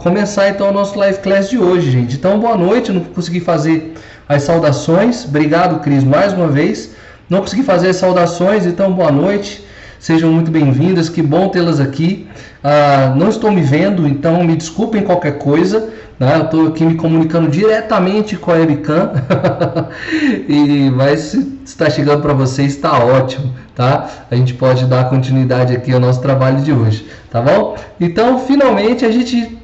começar então o nosso live class de hoje, gente. Então, boa noite. Não consegui fazer as saudações. Obrigado, Cris, mais uma vez. Não consegui fazer as saudações, então boa noite. Sejam muito bem-vindas. Que bom tê-las aqui. Ah, não estou me vendo, então me desculpem qualquer coisa. Né? Eu estou aqui me comunicando diretamente com a webcam. e mas se está chegando para vocês, está ótimo, tá? A gente pode dar continuidade aqui ao nosso trabalho de hoje, tá bom? Então, finalmente a gente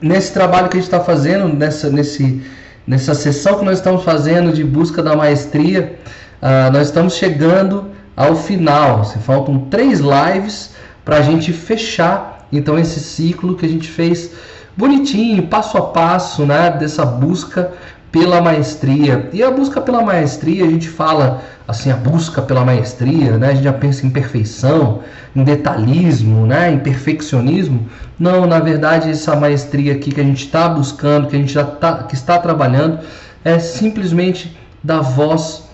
nesse trabalho que a gente está fazendo, nessa, nesse, nessa sessão que nós estamos fazendo de busca da maestria, uh, nós estamos chegando ao final. Se faltam três lives para a gente fechar então esse ciclo que a gente fez bonitinho, passo a passo, né, dessa busca pela maestria. E a busca pela maestria, a gente fala assim, a busca pela maestria, né? A gente já pensa em perfeição, em detalhismo, né? Em perfeccionismo. Não, na verdade, essa maestria aqui que a gente está buscando, que a gente já tá, que está trabalhando, é simplesmente dar voz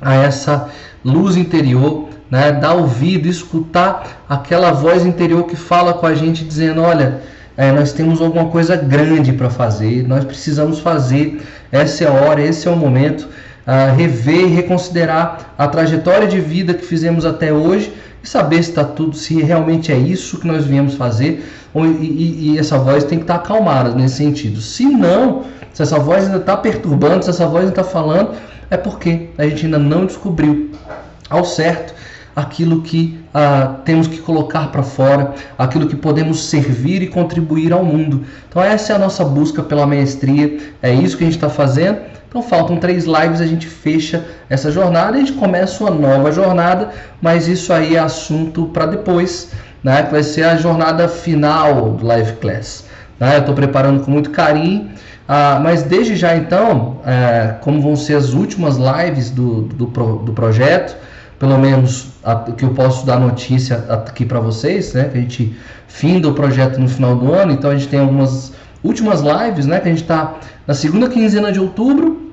a essa luz interior, né? Dar ouvido, escutar aquela voz interior que fala com a gente dizendo, olha, é, nós temos alguma coisa grande para fazer, nós precisamos fazer, essa é a hora, esse é o momento, uh, rever e reconsiderar a trajetória de vida que fizemos até hoje e saber se está tudo, se realmente é isso que nós viemos fazer, ou, e, e, essa voz tem que estar tá acalmada nesse sentido. Se não, se essa voz ainda está perturbando, se essa voz ainda está falando, é porque a gente ainda não descobriu ao certo aquilo que ah, temos que colocar para fora, aquilo que podemos servir e contribuir ao mundo. Então, essa é a nossa busca pela maestria, é isso que a gente está fazendo. Então, faltam três lives, a gente fecha essa jornada e a gente começa uma nova jornada, mas isso aí é assunto para depois, né? que vai ser a jornada final do Live Class. Né? Eu estou preparando com muito carinho. Ah, mas desde já então, é, como vão ser as últimas lives do, do, do projeto, pelo menos a, que eu posso dar notícia aqui para vocês, né? Que a gente finda o projeto no final do ano, então a gente tem algumas últimas lives, né? Que a gente está na segunda quinzena de outubro,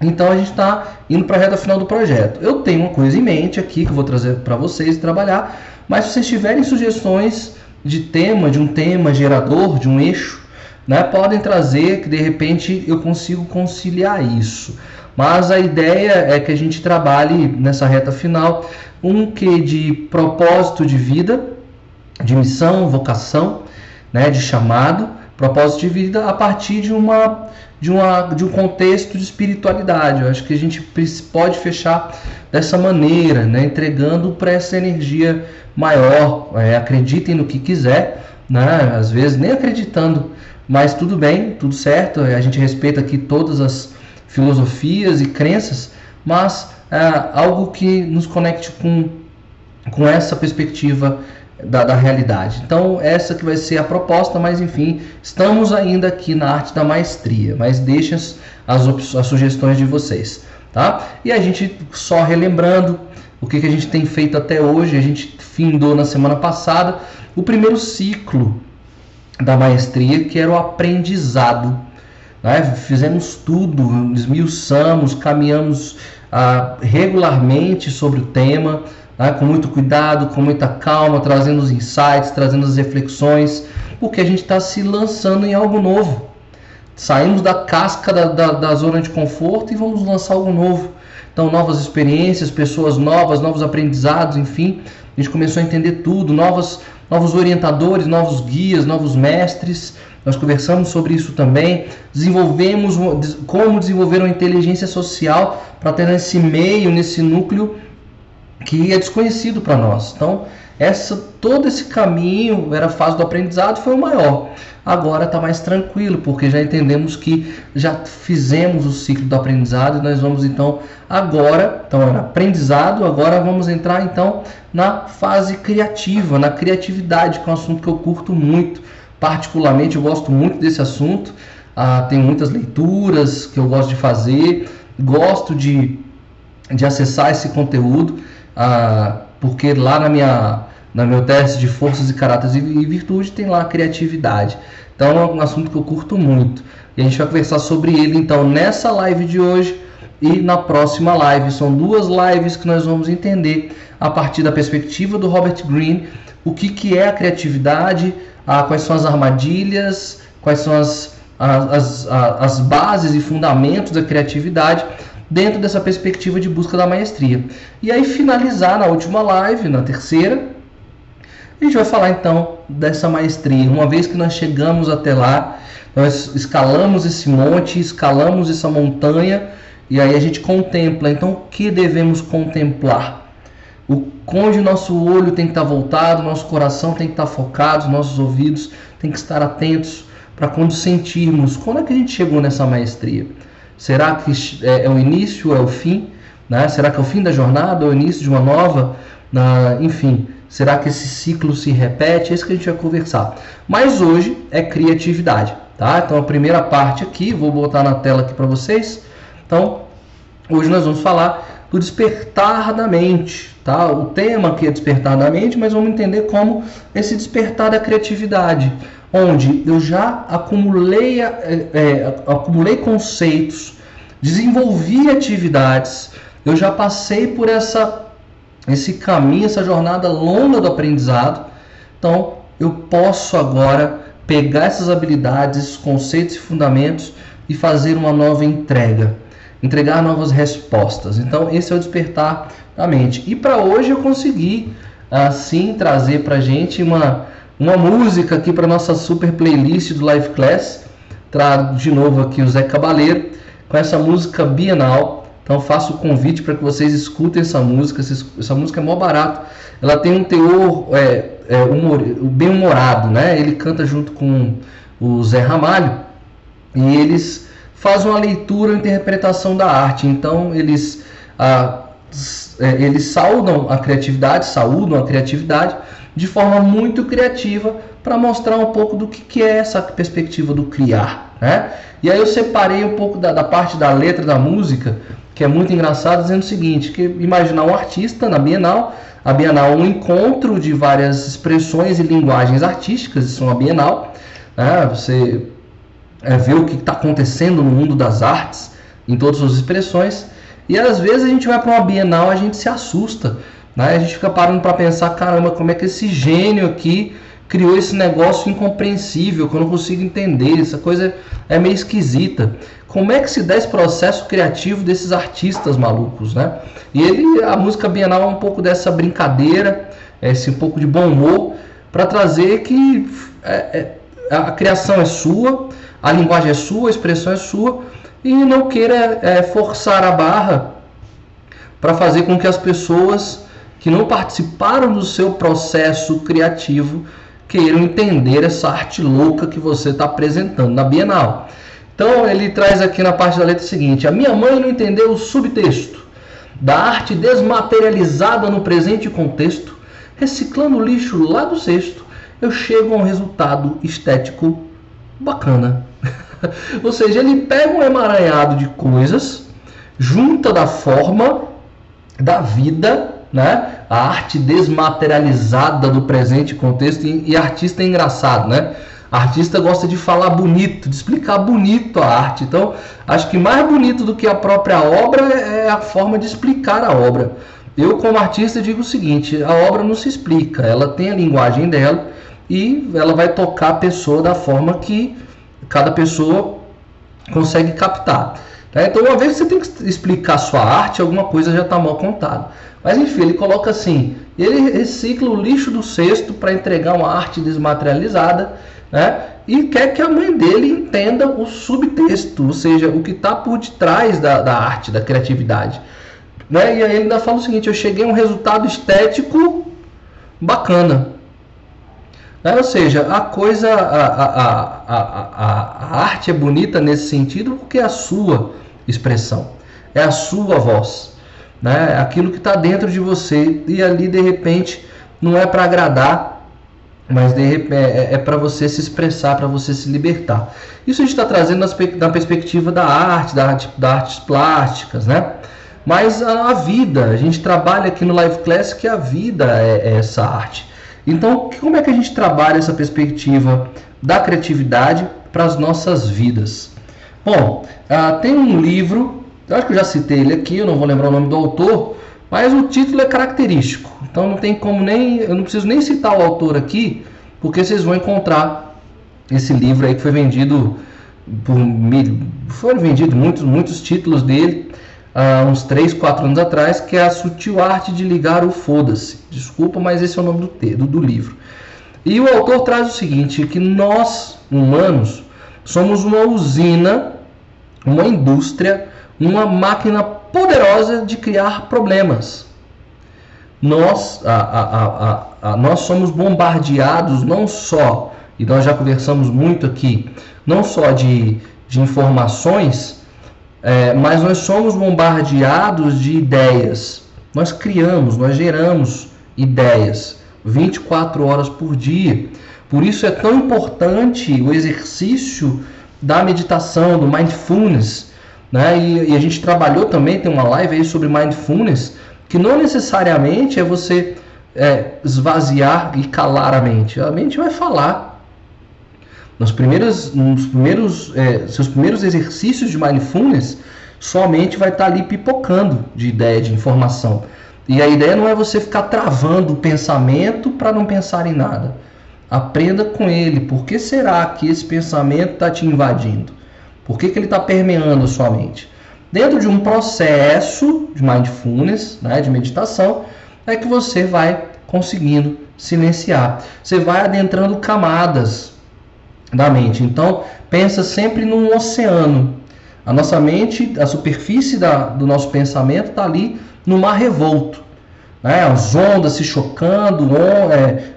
então a gente está indo para a reta final do projeto. Eu tenho uma coisa em mente aqui que eu vou trazer para vocês trabalhar, mas se vocês tiverem sugestões de tema, de um tema gerador, de um eixo, né? Podem trazer que de repente eu consigo conciliar isso. Mas a ideia é que a gente trabalhe nessa reta final um que de propósito de vida, de missão, vocação, né, de chamado, propósito de vida a partir de uma de, uma, de um contexto de espiritualidade. Eu acho que a gente pode fechar dessa maneira, né, entregando para essa energia maior. É, acreditem no que quiser, né, às vezes nem acreditando, mas tudo bem, tudo certo. A gente respeita aqui todas as filosofias e crenças, mas é, algo que nos conecte com, com essa perspectiva da, da, realidade. Então, essa que vai ser a proposta, mas enfim, estamos ainda aqui na arte da maestria, mas deixem as, as sugestões de vocês. Tá? E a gente, só relembrando o que, que a gente tem feito até hoje, a gente findou na semana passada o primeiro ciclo da maestria, que era o aprendizado. Né? Fizemos tudo, esmiuçamos, caminhamos ah, regularmente sobre o tema, né? com muito cuidado, com muita calma, trazendo os insights, trazendo as reflexões, porque a gente está se lançando em algo novo. Saímos da casca da, da, da zona de conforto e vamos lançar algo novo. Então, novas experiências, pessoas novas, novos aprendizados, enfim. A gente começou a entender tudo, novos, novos orientadores, novos guias, novos mestres. Nós conversamos sobre isso também. Desenvolvemos como desenvolver uma inteligência social para ter nesse meio, nesse núcleo que é desconhecido para nós. Então, essa todo esse caminho era a fase do aprendizado foi o maior. Agora está mais tranquilo, porque já entendemos que já fizemos o ciclo do aprendizado e nós vamos então agora, então era aprendizado, agora vamos entrar então na fase criativa, na criatividade, que é um assunto que eu curto muito. Particularmente, eu gosto muito desse assunto. Ah, tenho muitas leituras que eu gosto de fazer, gosto de, de acessar esse conteúdo, ah, porque lá na minha na meu teste de forças e caráteres e virtude tem lá a criatividade. Então é um assunto que eu curto muito. E a gente vai conversar sobre ele então nessa live de hoje e na próxima live. São duas lives que nós vamos entender a partir da perspectiva do Robert Greene o que, que é a criatividade, ah, quais são as armadilhas, quais são as, as, as, as bases e fundamentos da criatividade dentro dessa perspectiva de busca da maestria. E aí finalizar na última live, na terceira, a gente vai falar então dessa maestria. Uma vez que nós chegamos até lá, nós escalamos esse monte, escalamos essa montanha e aí a gente contempla. Então, o que devemos contemplar? O onde nosso olho tem que estar voltado, nosso coração tem que estar focado, nossos ouvidos têm que estar atentos para quando sentirmos quando é que a gente chegou nessa maestria. Será que é, é o início, é o fim? Né? Será que é o fim da jornada, ou o início de uma nova? Enfim, será que esse ciclo se repete? É isso que a gente vai conversar. Mas hoje é criatividade, tá? Então a primeira parte aqui, vou botar na tela aqui para vocês. Então, hoje nós vamos falar do despertar da mente, tá? O tema aqui é despertar da mente, mas vamos entender como esse despertar da criatividade, onde eu já acumulei, é, é, acumulei conceitos, desenvolvi atividades, eu já passei por essa esse caminho, essa jornada longa do aprendizado. Então, eu posso agora pegar essas habilidades, esses conceitos e fundamentos e fazer uma nova entrega, entregar novas respostas. Então, esse é o despertar da mente. E para hoje eu consegui assim trazer para gente uma uma música aqui para nossa super playlist do Live Class. Trago de novo aqui o Zé Cabaleiro com essa música Bienal então faço o convite para que vocês escutem essa música. Essa música é mó barato. Ela tem um teor é, é, humor, bem humorado, né? Ele canta junto com o Zé Ramalho e eles fazem uma leitura e interpretação da arte. Então eles, ah, é, eles saudam a criatividade, saúdam a criatividade de forma muito criativa para mostrar um pouco do que, que é essa perspectiva do criar. Né? E aí eu separei um pouco da, da parte da letra da música que é muito engraçado, dizendo o seguinte, que imaginar um artista na Bienal, a Bienal é um encontro de várias expressões e linguagens artísticas, isso é uma Bienal, né? você é, vê o que está acontecendo no mundo das artes, em todas as expressões, e às vezes a gente vai para uma Bienal, a gente se assusta, né? a gente fica parando para pensar, caramba, como é que esse gênio aqui criou esse negócio incompreensível, que eu não consigo entender, essa coisa é meio esquisita. Como é que se dá esse processo criativo desses artistas malucos, né? E ele, a música Bienal é um pouco dessa brincadeira, esse um pouco de bom humor, para trazer que é, é, a criação é sua, a linguagem é sua, a expressão é sua, e não queira é, forçar a barra para fazer com que as pessoas que não participaram do seu processo criativo queiram entender essa arte louca que você está apresentando na Bienal. Então ele traz aqui na parte da letra o seguinte: A minha mãe não entendeu o subtexto da arte desmaterializada no presente contexto, reciclando lixo lá do cesto, eu chego a um resultado estético bacana. Ou seja, ele pega um emaranhado de coisas, junta da forma da vida né? A arte desmaterializada do presente contexto e, e artista é engraçado, né? artista gosta de falar bonito, de explicar bonito a arte. Então, acho que mais bonito do que a própria obra é a forma de explicar a obra. Eu, como artista, digo o seguinte: a obra não se explica, ela tem a linguagem dela e ela vai tocar a pessoa da forma que cada pessoa consegue captar. Tá? Então, uma vez que você tem que explicar sua arte, alguma coisa já está mal contada. Mas enfim, ele coloca assim: ele recicla o lixo do cesto para entregar uma arte desmaterializada, né? E quer que a mãe dele entenda o subtexto, ou seja, o que está por detrás da, da arte, da criatividade. Né? E aí ele ainda fala o seguinte: eu cheguei a um resultado estético bacana. Né? Ou seja, a coisa, a, a, a, a, arte é bonita nesse sentido porque é a sua expressão, é a sua voz né? Aquilo que está dentro de você e ali de repente não é para agradar, mas de repente é, é para você se expressar, para você se libertar. Isso a gente está trazendo na perspectiva da arte, da arte, da artes plásticas, né? Mas a, a, vida, a gente trabalha aqui no Live Class que a vida é, é essa arte. Então, como é que a gente trabalha essa perspectiva da criatividade para as nossas vidas? Bom, uh, tem um livro eu acho que eu já citei ele aqui, eu não vou lembrar o nome do autor, mas o título é característico. Então não tem como nem. Eu não preciso nem citar o autor aqui, porque vocês vão encontrar esse livro aí que foi vendido por foram vendidos muitos muitos títulos dele há uns 3, 4 anos atrás, que é a sutil arte de ligar o foda-se. Desculpa, mas esse é o nome do, do, do livro. E o autor traz o seguinte, que nós, humanos, somos uma usina, uma indústria, uma máquina poderosa de criar problemas. Nós, a, a, a, nós somos bombardeados não só, e nós já conversamos muito aqui, não só de, de informações, é, mas nós somos bombardeados de ideias. Nós criamos, nós geramos ideias 24 horas por dia. Por isso é tão importante o exercício da meditação, do mindfulness. Né? E, e, a gente trabalhou também, tem uma live aí sobre mindfulness, que não necessariamente é você é, esvaziar e calar a mente. A mente vai falar, nos primeiros, nos primeiros, é, seus primeiros exercícios de mindfulness, somente vai estar ali pipocando de ideia, de informação. E a ideia não é você ficar travando o pensamento para não pensar em nada. Aprenda com ele. Por que será que esse pensamento está te invadindo? Por que, que ele está permeando a sua mente? Dentro de um processo de mindfulness, né, de meditação, é que você vai conseguindo silenciar. Você vai adentrando camadas da mente. Então, pensa sempre num oceano. A nossa mente, a superfície da, do nosso pensamento está ali no mar revolto. Né? As ondas se chocando, on, é,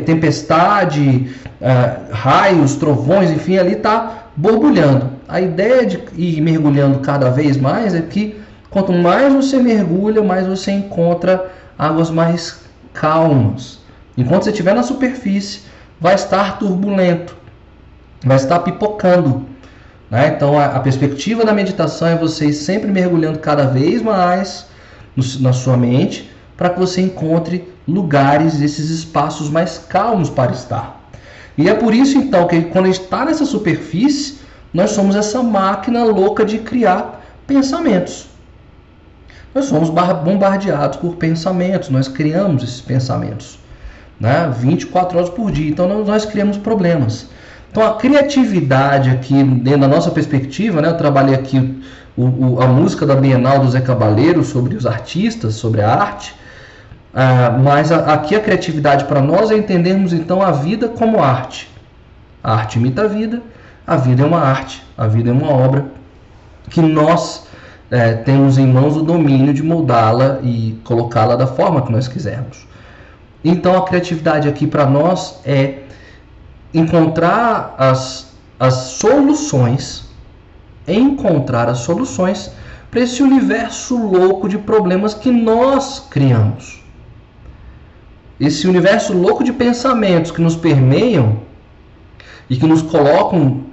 tempestade, é, raios, trovões, enfim, ali está borbulhando. A ideia de ir mergulhando cada vez mais é que quanto mais você mergulha, mais você encontra águas mais calmas. Enquanto você estiver na superfície, vai estar turbulento vai estar pipocando. Né? Então a, a, perspectiva da meditação é você sempre mergulhando cada vez mais no, na sua mente para que você encontre lugares, esses espaços mais calmos para estar. E é por isso então que quando a gente está nessa superfície, nós somos essa máquina louca de criar pensamentos. Nós somos bombardeados por pensamentos, nós criamos esses pensamentos né? 24 horas por dia. Então nós criamos problemas. Então a criatividade aqui, dentro da nossa perspectiva, né, eu trabalhei aqui o, o, a música da Bienal do Zé Cabaleiro sobre os artistas, sobre a arte, ah, mas a, aqui a criatividade para nós é entendermos então a vida como arte. A arte imita a vida, a vida é uma arte, a vida é uma obra que nós é, temos em mãos o domínio de moldá-la e colocá-la da forma que nós quisermos. Então a criatividade aqui para nós é encontrar as, as soluções, encontrar as soluções para esse universo louco de problemas que nós criamos. Esse universo louco de pensamentos que nos permeiam e que nos colocam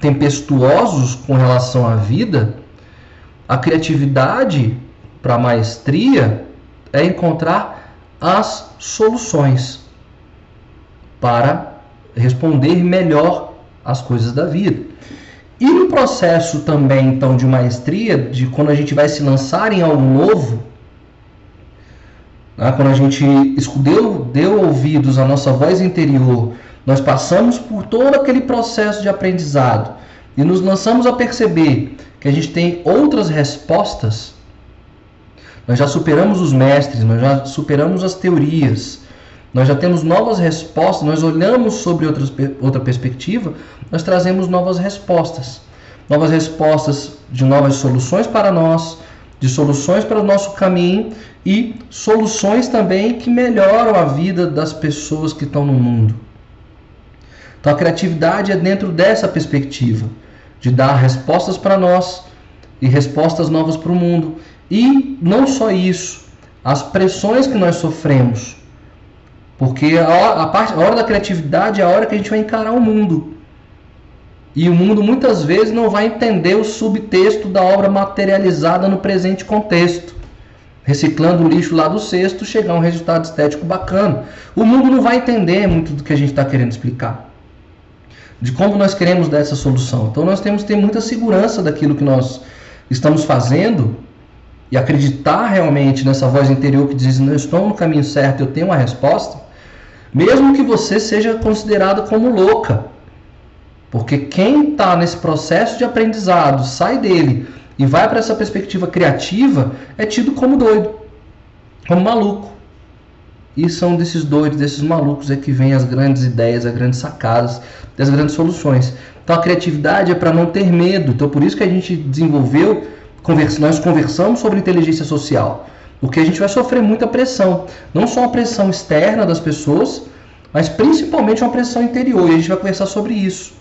tempestuosos com relação à vida, a criatividade para a maestria é encontrar as soluções para responder melhor às coisas da vida. E no processo também, então, de maestria, de quando a gente vai se lançar em algo novo, né, quando a gente deu, deu ouvidos à nossa voz interior, nós passamos por todo aquele processo de aprendizado e nos lançamos a perceber que a gente tem outras respostas. Nós já superamos os mestres, nós já superamos as teorias, nós já temos novas respostas, nós olhamos sobre outras, outra perspectiva, nós trazemos novas respostas. Novas respostas de novas soluções para nós, de soluções para o nosso caminho e soluções também que melhoram a vida das pessoas que estão no mundo. Então a criatividade é dentro dessa perspectiva, de dar respostas para nós e respostas novas para o mundo. E não só isso, as pressões que nós sofremos porque a, a, parte, a hora da criatividade é a hora que a gente vai encarar o mundo. E o mundo muitas vezes não vai entender o subtexto da obra materializada no presente contexto. Reciclando o lixo lá do cesto, chegar a um resultado estético bacana. O mundo não vai entender muito do que a gente está querendo explicar. De como nós queremos dar essa solução. Então nós temos que ter muita segurança daquilo que nós estamos fazendo e acreditar realmente nessa voz interior que diz: não estou no caminho certo, eu tenho uma resposta Mesmo que você seja considerada como louca. Porque quem está nesse processo de aprendizado, sai dele e vai para essa perspectiva criativa, é tido como doido, como maluco. E são desses doidos, desses malucos é que vem as grandes ideias, as grandes sacadas, as grandes soluções. Então a criatividade é para não ter medo. Então por isso que a gente desenvolveu, nós conversamos sobre inteligência social. Porque a gente vai sofrer muita pressão. Não só uma pressão externa das pessoas, mas principalmente uma pressão interior. E a gente vai conversar sobre isso.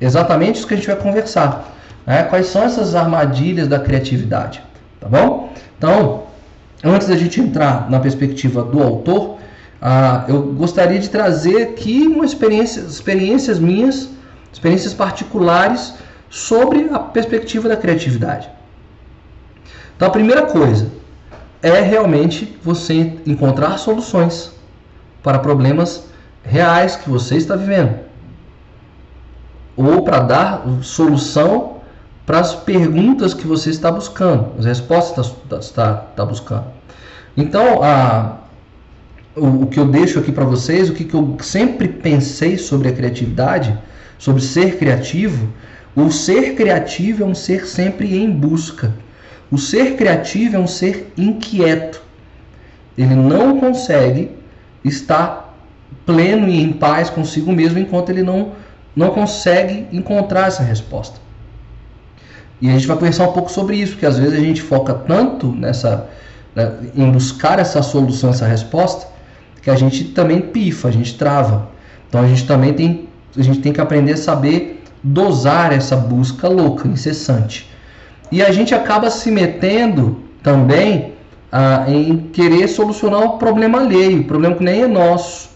Exatamente isso que a gente vai conversar. Né? Quais são essas armadilhas da criatividade? Tá bom? Então, antes da gente entrar na perspectiva do autor, ah, eu gostaria de trazer aqui uma experiência, experiências minhas, experiências particulares sobre a perspectiva da criatividade. Então, a primeira coisa é realmente você encontrar soluções para problemas reais que você está vivendo ou para dar solução para as perguntas que você está buscando, as respostas que está, está, está buscando. Então, a, o, o, que eu deixo aqui para vocês, o que, que eu sempre pensei sobre a criatividade, sobre ser criativo, o ser criativo é um ser sempre em busca. O ser criativo é um ser inquieto. Ele não consegue estar pleno e em paz consigo mesmo enquanto ele não não consegue encontrar essa resposta. E a gente vai conversar um pouco sobre isso, porque às vezes a gente foca tanto nessa né, em buscar essa solução, essa resposta, que a gente também pifa, a gente trava. Então a gente também tem a gente tem que aprender a saber dosar essa busca louca, incessante. E a gente acaba se metendo também ah, em querer solucionar o problema alheio, o problema que nem é nosso,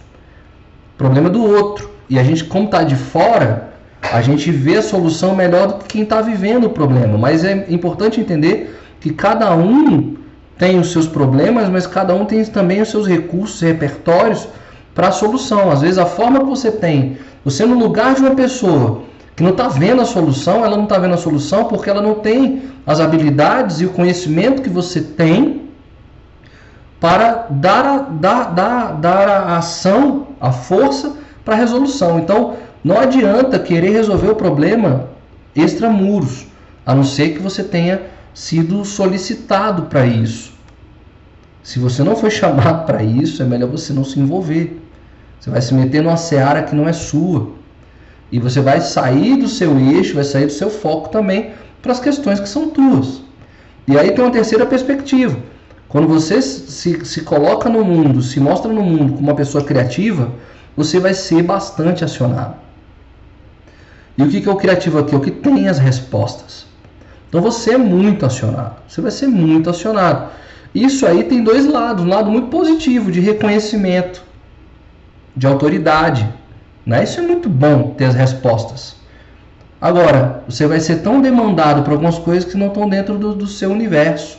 problema do outro. E a gente, como está de fora, a gente vê a solução melhor do que quem está vivendo o problema. Mas é importante entender que cada um tem os seus problemas, mas cada um tem também os seus recursos, repertórios para a solução. Às vezes a forma que você tem, você no lugar de uma pessoa que não está vendo a solução, ela não está vendo a solução porque ela não tem as habilidades e o conhecimento que você tem para dar a, dar, dar, dar a ação, a força para resolução. Então, não adianta querer resolver o problema extramuros, a não ser que você tenha sido solicitado para isso. Se você não foi chamado para isso, é melhor você não se envolver. Você vai se meter numa seara que não é sua. E você vai sair do seu eixo, vai sair do seu foco também para as questões que são tuas. E aí tem uma terceira perspectiva. Quando você se, se coloca no mundo, se mostra no mundo como uma pessoa criativa, você vai ser bastante acionado. E o que é o criativo aqui? O que tem as respostas. Então você é muito acionado. Você vai ser muito acionado. Isso aí tem dois lados. Um lado muito positivo, de reconhecimento, de autoridade. Né? Isso é muito bom ter as respostas. Agora, você vai ser tão demandado por algumas coisas que não estão dentro do, do seu universo,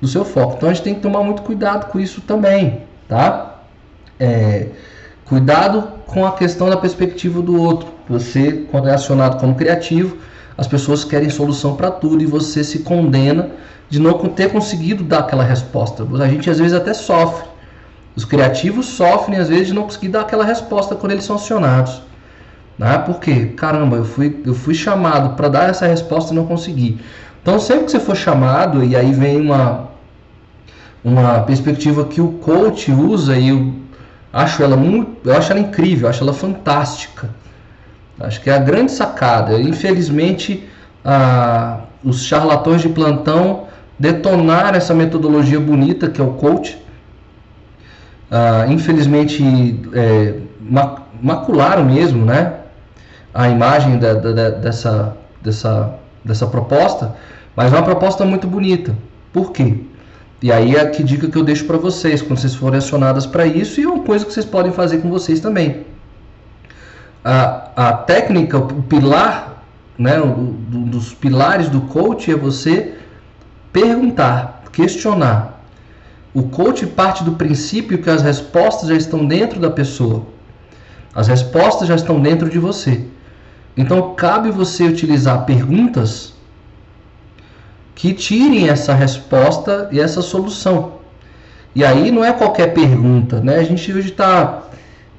do seu foco. Então a gente tem que tomar muito cuidado com isso também. Tá? É, Cuidado com a questão da perspectiva do outro. Você, quando é acionado como criativo, as pessoas querem solução para tudo e você se condena de não ter conseguido dar aquela resposta. A gente às vezes até sofre. Os criativos sofrem às vezes de não conseguir dar aquela resposta quando eles são acionados. Né? Por quê? Caramba, eu fui, eu fui chamado para dar essa resposta e não consegui. Então, sempre que você for chamado, e aí vem uma, uma perspectiva que o coach usa e o Acho ela muito, eu acho ela incrível, acho ela fantástica. Acho que é a grande sacada. Infelizmente, ah, os charlatões de plantão detonaram essa metodologia bonita que é o coach. Ah, infelizmente, é, macularam mesmo, né? A imagem da, da, dessa, dessa, dessa proposta, mas é uma proposta muito bonita. Por quê? E aí é que dica que eu deixo para vocês, quando vocês forem acionadas para isso, e é uma coisa que vocês podem fazer com vocês também. A, a técnica, o pilar, né, um dos pilares do coach é você perguntar, questionar. O coach parte do princípio que as respostas já estão dentro da pessoa. As respostas já estão dentro de você. Então cabe você utilizar perguntas que tirem essa resposta e essa solução. E aí não é qualquer pergunta, né? A gente hoje está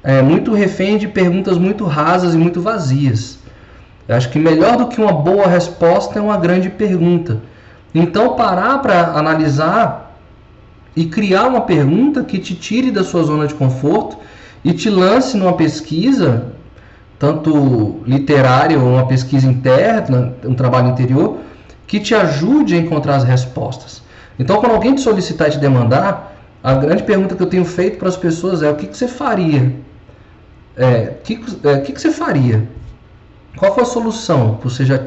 é, muito refém de perguntas muito rasas e muito vazias. Eu acho que melhor do que uma boa resposta é uma grande pergunta. Então, parar para analisar e criar uma pergunta que te tire da sua zona de conforto e te lance numa pesquisa, tanto literária ou uma pesquisa interna, um trabalho interior, que te ajude a encontrar as respostas. Então, quando alguém te solicitar e te demandar, a grande pergunta que eu tenho feito para as pessoas é: o que, que você faria? É, o que, é, que, que você faria? Qual foi a solução? Já,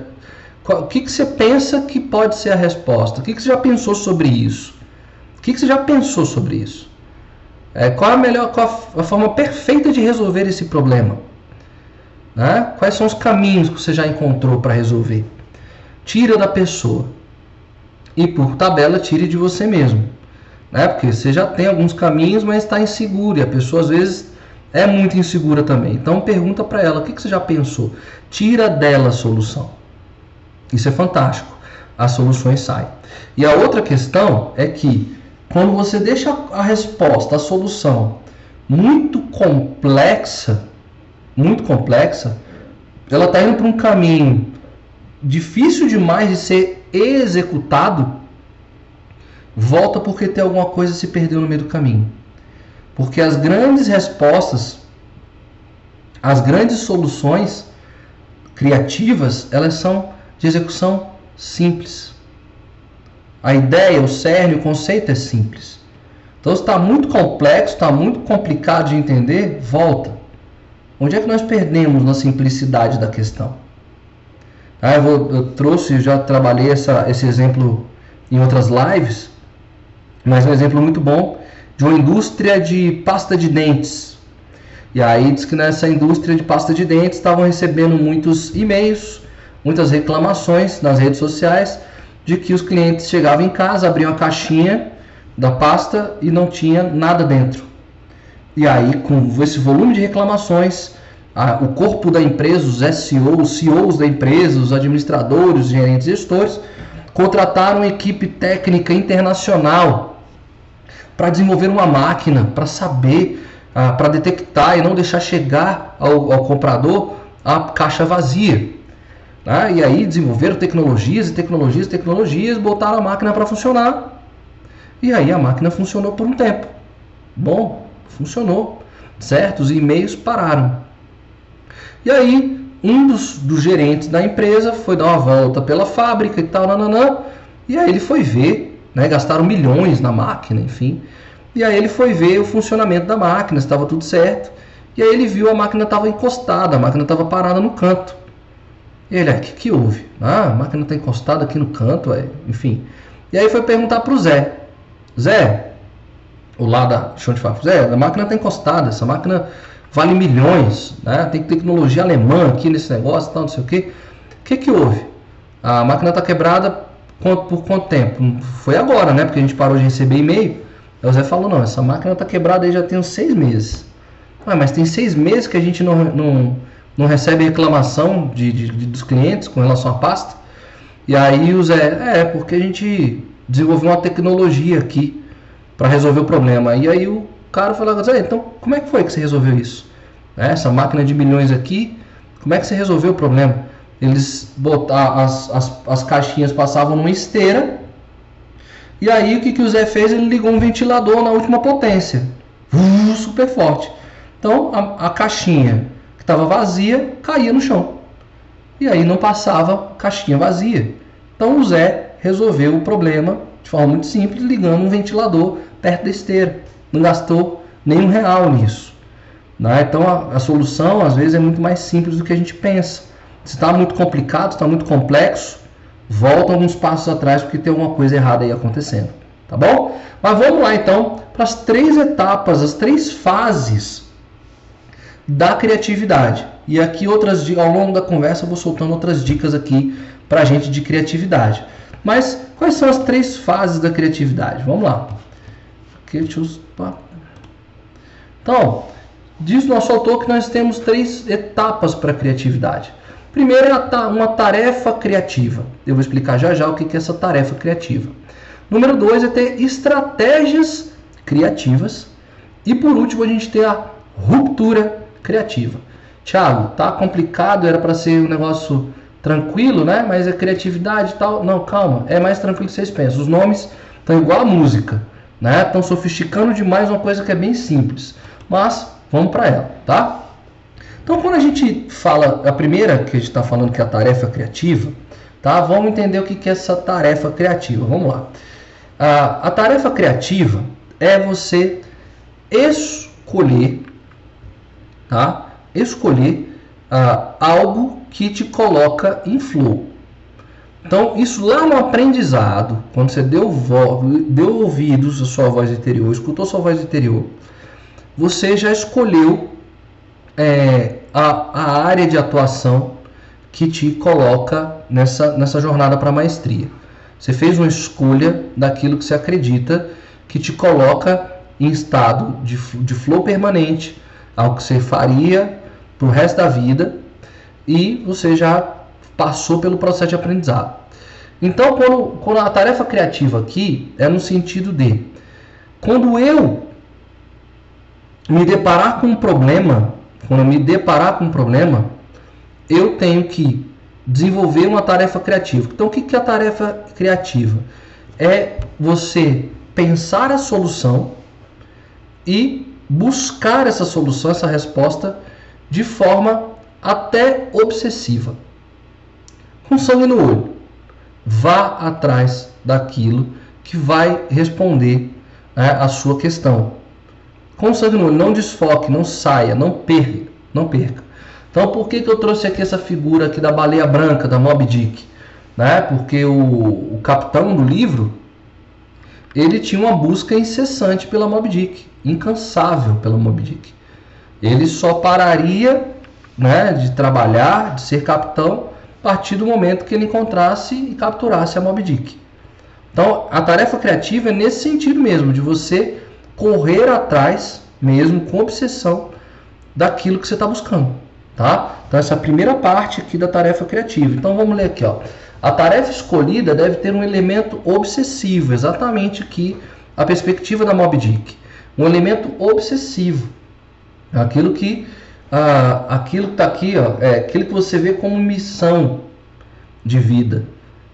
qual, o que, que você pensa que pode ser a resposta? O que, que você já pensou sobre isso? O que, que você já pensou sobre isso? É, qual a melhor, qual a forma perfeita de resolver esse problema? Né? Quais são os caminhos que você já encontrou para resolver? Tira da pessoa e por tabela tire de você mesmo, né? Porque você já tem alguns caminhos, mas está inseguro e a pessoa às vezes é muito insegura também. Então pergunta para ela, o que, que você já pensou? Tira dela a solução. Isso é fantástico. As soluções saem. E a outra questão é que quando você deixa a resposta, a solução muito complexa, muito complexa, ela está indo para um caminho difícil demais de ser executado, volta porque tem alguma coisa se perdeu no meio do caminho. Porque as grandes respostas, as grandes soluções criativas, elas são de execução simples. A ideia, o cerne, o conceito é simples. Então, se está muito complexo, está muito complicado de entender, volta. Onde é que nós perdemos na simplicidade da questão? Ah, eu, vou, eu trouxe, já trabalhei essa, esse exemplo em outras lives, mas um exemplo muito bom de uma indústria de pasta de dentes. E aí diz que nessa indústria de pasta de dentes estavam recebendo muitos e-mails, muitas reclamações nas redes sociais de que os clientes chegavam em casa, abriam a caixinha da pasta e não tinha nada dentro. E aí, com esse volume de reclamações, a, o corpo da empresa, os SEOs, os CEOs da empresa, os administradores, os gerentes gestores, contrataram uma equipe técnica internacional para desenvolver uma máquina, para saber, ah, para detectar e não deixar chegar ao, ao comprador a caixa vazia. Né? E aí desenvolveram tecnologias e tecnologias e tecnologias, botaram a máquina para funcionar. E aí a máquina funcionou por um tempo. Bom, funcionou. Certo? Os e-mails pararam. E aí um dos, dos gerentes da empresa foi dar uma volta pela fábrica e tal, nananã, e aí ele foi ver né? Gastaram milhões na máquina, enfim. E aí ele foi ver o funcionamento da máquina, estava tudo certo. E aí ele viu a máquina estava encostada, a máquina estava parada no canto. Ele, o que, que houve? Ah, a máquina está encostada aqui no canto, é. enfim. E aí foi perguntar para o Zé. Zé, o lá da chão de fábrica, Zé, a máquina está encostada, essa máquina vale milhões, né? tem tecnologia alemã aqui nesse negócio, tal, não sei o que. O que, que houve? A máquina está quebrada por quanto tempo? Foi agora, né? Porque a gente parou de receber e-mail. O Zé falou, não, essa máquina está quebrada aí já tem uns seis meses. Ah, mas tem seis meses que a gente não, não, não recebe reclamação de, de, de, dos clientes com relação à pasta. E aí o Zé, é, porque a gente desenvolveu uma tecnologia aqui para resolver o problema. E aí o cara falou, Zé, então como é que foi que você resolveu isso? É, essa máquina de milhões aqui, como é que você resolveu o problema? Eles botar as, as, as caixinhas passavam numa esteira. E aí o que, que o Zé fez? Ele ligou um ventilador na última potência. Uh, super forte. Então a, a caixinha estava vazia caía no chão. E aí não passava caixinha vazia. Então o Zé resolveu o problema de forma muito simples, ligando um ventilador perto da esteira. Não gastou nenhum real nisso. Né? Então a, a solução às vezes é muito mais simples do que a gente pensa. Se está muito complicado, está muito complexo, volta alguns passos atrás porque tem alguma coisa errada aí acontecendo. Tá bom? Mas vamos lá então para as três etapas, as três fases da criatividade. E aqui outras ao longo da conversa eu vou soltando outras dicas aqui para gente de criatividade. Mas quais são as três fases da criatividade? Vamos lá. Então, diz nosso autor que nós temos três etapas para a criatividade. Primeiro é uma tarefa criativa. Eu vou explicar já já o que é essa tarefa criativa. Número dois é ter estratégias criativas. E por último, a gente tem a ruptura criativa. Tiago, tá complicado, era para ser um negócio tranquilo, né? Mas é criatividade e tal. Não, calma, é mais tranquilo que vocês pensam. Os nomes estão igual a música, né? Estão sofisticando demais uma coisa que é bem simples. Mas vamos para ela, tá? Então, quando a gente fala, a primeira que a gente está falando que é a tarefa criativa, tá? Vamos entender o que é essa tarefa criativa. Vamos lá. A, a tarefa criativa é você escolher, tá? Escolher uh, algo que te coloca em flow. Então, isso lá no aprendizado, quando você deu, deu ouvidos à sua voz interior, escutou sua voz interior, você já escolheu é, a, a área de atuação que te coloca nessa, nessa jornada para a maestria. Você fez uma escolha daquilo que você acredita que te coloca em estado de, de flow permanente, algo que você faria para o resto da vida e você já passou pelo processo de aprendizado. Então, quando, quando a tarefa criativa aqui é no sentido de quando eu me deparar com um problema, quando eu me deparar com um problema, eu tenho que desenvolver uma tarefa criativa. Então, o que é a tarefa criativa? É você pensar a solução e buscar essa solução, essa resposta, de forma até obsessiva. Com sangue no olho. Vá atrás daquilo que vai responder né, a sua questão. Com sangue no olho, não desfoque, não saia, não perca, não perca. Então, por que, que eu trouxe aqui essa figura aqui da baleia branca, da Moby Dick? Né? Porque o, o capitão do livro, ele tinha uma busca incessante pela Moby Dick, incansável pela Moby Dick. Ele só pararia né, de trabalhar, de ser capitão, a partir do momento que ele encontrasse e capturasse a Moby Dick. Então, a tarefa criativa é nesse sentido mesmo, de você correr atrás, mesmo com obsessão, daquilo que você está buscando tá? Então essa é a primeira parte aqui da tarefa criativa. Então vamos ler aqui, ó. A tarefa escolhida deve ter um elemento obsessivo, exatamente aqui a perspectiva da Mob Dick. Um elemento obsessivo. Aquilo que ah, aquilo que está aqui, ó, é aquilo que você vê como missão de vida.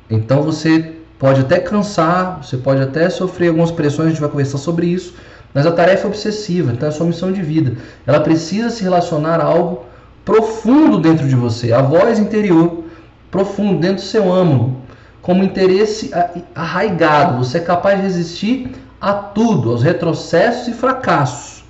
Então você pode até cansar, você pode até sofrer algumas pressões, a gente vai conversar sobre isso, mas a tarefa é obsessiva, então é a sua missão de vida. Ela precisa se relacionar a algo profundo dentro de você, a voz interior profundo dentro do seu âmago, como interesse arraigado. Você é capaz de resistir a tudo, aos retrocessos e fracassos.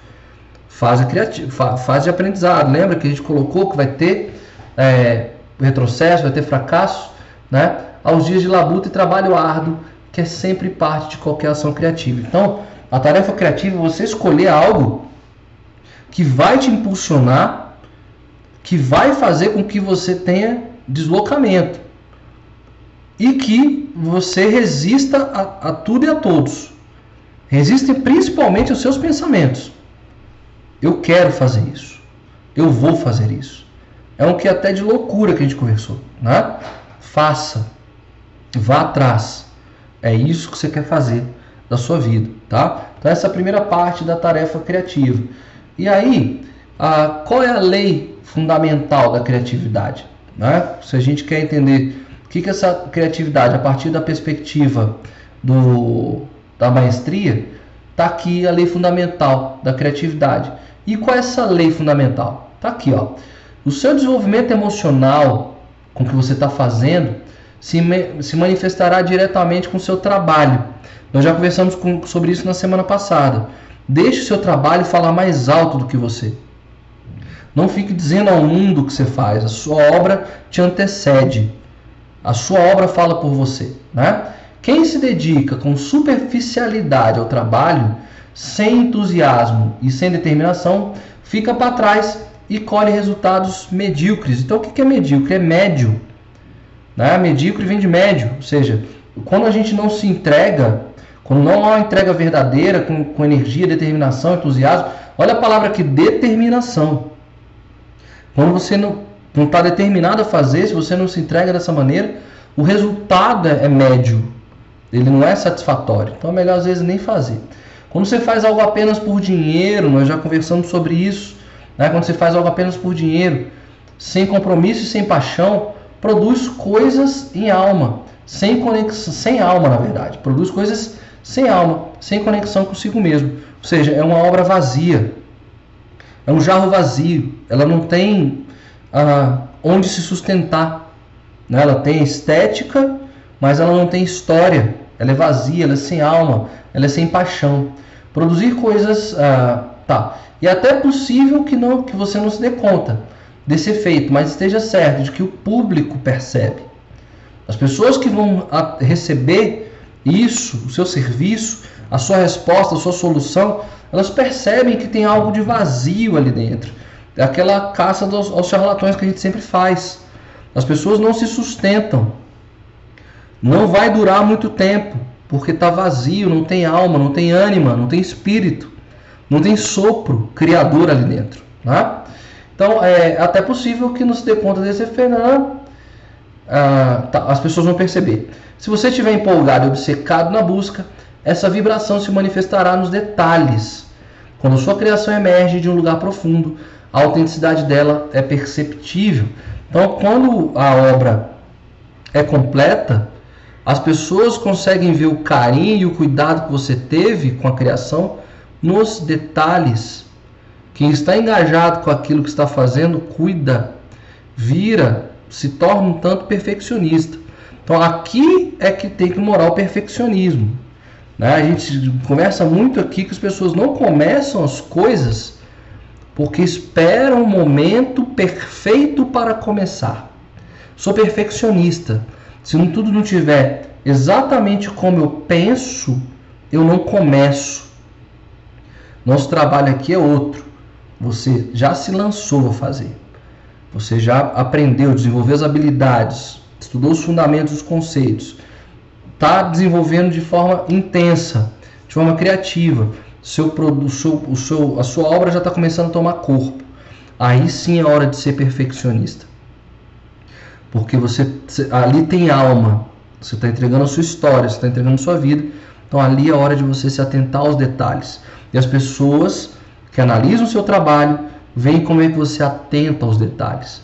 Fase, criativa, fase de aprendizado. Lembra que a gente colocou que vai ter é, retrocesso, vai ter fracasso, né? Aos dias de labuta e trabalho árduo, que é sempre parte de qualquer ação criativa. Então, a tarefa criativa é você escolher algo que vai te impulsionar que vai fazer com que você tenha deslocamento e que você resista a, a tudo e a todos. Resista principalmente aos seus pensamentos. Eu quero fazer isso. Eu vou fazer isso. É um que até de loucura que a gente conversou, né? Faça. Vá atrás. É isso que você quer fazer da sua vida, tá? Então essa é a primeira parte da tarefa criativa. E aí, a, qual é a lei fundamental da criatividade. Né? Se a gente quer entender o que, que é essa criatividade a partir da perspectiva do, da maestria, está aqui a lei fundamental da criatividade. E qual é essa lei fundamental? Está aqui, ó. O seu desenvolvimento emocional com o que você está fazendo se, se manifestará diretamente com o seu trabalho. Nós já conversamos com, sobre isso na semana passada. Deixe o seu trabalho falar mais alto do que você. Não fique dizendo ao mundo o que você faz. A sua obra te antecede. A sua obra fala por você. Né? Quem se dedica com superficialidade ao trabalho, sem entusiasmo e sem determinação, fica para trás e colhe resultados medíocres. Então, o que é medíocre? É médio. Né? Medíocre vem de médio. Ou seja, quando a gente não se entrega, quando não há uma entrega verdadeira, com, com energia, determinação, entusiasmo, olha a palavra aqui, determinação. Quando você não está determinado a fazer, se você não se entrega dessa maneira, o resultado é, é médio. Ele não é satisfatório. Então é melhor às vezes nem fazer. Quando você faz algo apenas por dinheiro, nós já conversamos sobre isso, né? quando você faz algo apenas por dinheiro, sem compromisso e sem paixão, produz coisas em alma, sem conexão, sem alma na verdade, produz coisas sem alma, sem conexão consigo mesmo. Ou seja, é uma obra vazia, é um jarro vazio, ela não tem ah, onde se sustentar. Né? Ela tem estética, mas ela não tem história. Ela é vazia, ela é sem alma, ela é sem paixão. Produzir coisas, ah, tá. E até é possível que não, que você não se dê conta desse efeito, mas esteja certo de que o público percebe. As pessoas que vão receber isso, o seu serviço, a sua resposta, a sua solução, elas percebem que tem algo de vazio ali dentro. É aquela caça dos, aos charlatões que a gente sempre faz. As pessoas não se sustentam. Não vai durar muito tempo, porque está vazio, não tem alma, não tem ânima, não tem espírito, não tem sopro criador ali dentro. Tá? Então é até possível que não se dê conta desse não. Ah, tá, as pessoas vão perceber. Se você estiver empolgado e obcecado na busca, essa vibração se manifestará nos detalhes. Quando sua criação emerge de um lugar profundo, a autenticidade dela é perceptível. Então, quando a obra é completa, as pessoas conseguem ver o carinho e o cuidado que você teve com a criação nos detalhes. Quem está engajado com aquilo que está fazendo, cuida, vira, se torna um tanto perfeccionista. Então aqui é que tem que morar o perfeccionismo. Né? A gente conversa muito aqui que as pessoas não começam as coisas porque esperam o momento perfeito para começar. Sou perfeccionista. Se tudo não tiver exatamente como eu penso, eu não começo. Nosso trabalho aqui é outro. Você já se lançou a fazer. Você já aprendeu, desenvolveu as habilidades, estudou os fundamentos, os conceitos está desenvolvendo de forma intensa, de forma criativa. Seu, o seu, o seu, a sua obra já está começando a tomar corpo. Aí sim é hora de ser perfeccionista. Porque você ali tem alma. Você está entregando a sua história, você está entregando a sua vida. Então ali é hora de você se atentar aos detalhes. E as pessoas que analisam o seu trabalho veem como é que você atenta aos detalhes.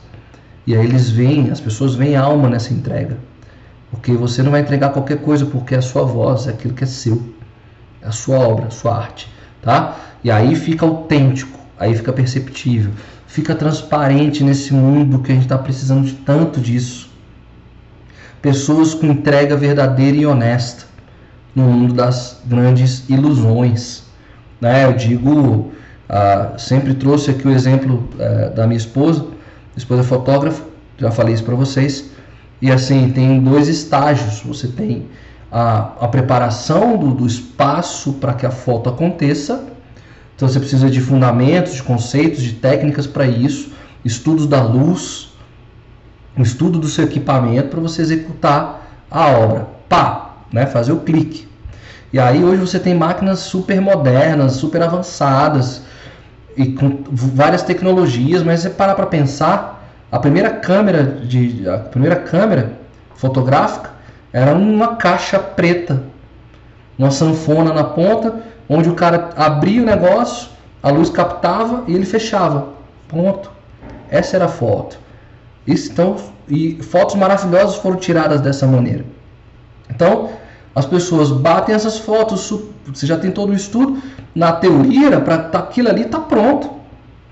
E aí eles veem, as pessoas veem alma nessa entrega. Porque você não vai entregar qualquer coisa, porque é a sua voz, é aquilo que é seu, é a sua obra, a sua arte, tá? E aí fica autêntico, aí fica perceptível, fica transparente nesse mundo que a gente está precisando de tanto disso. Pessoas com entrega verdadeira e honesta no mundo das grandes ilusões. Né? Eu digo, ah, sempre trouxe aqui o exemplo eh, da minha esposa, esposa é fotógrafa, já falei isso para vocês. E assim, tem dois estágios. Você tem a, a preparação do, do espaço para que a foto aconteça. Então você precisa de fundamentos, de conceitos, de técnicas para isso, estudos da luz, um estudo do seu equipamento para você executar a obra. Pá, né? fazer o clique. E aí hoje você tem máquinas super modernas, super avançadas e com várias tecnologias, mas você parar para pensar, a primeira câmera de a primeira câmera fotográfica era uma caixa preta, uma sanfona na ponta, onde o cara abria o negócio, a luz captava e ele fechava. Ponto. Essa era a foto. Então, e fotos maravilhosas foram tiradas dessa maneira. Então, as pessoas batem essas fotos, você já tem todo o estudo, na teoria, para tá, aquilo ali tá pronto.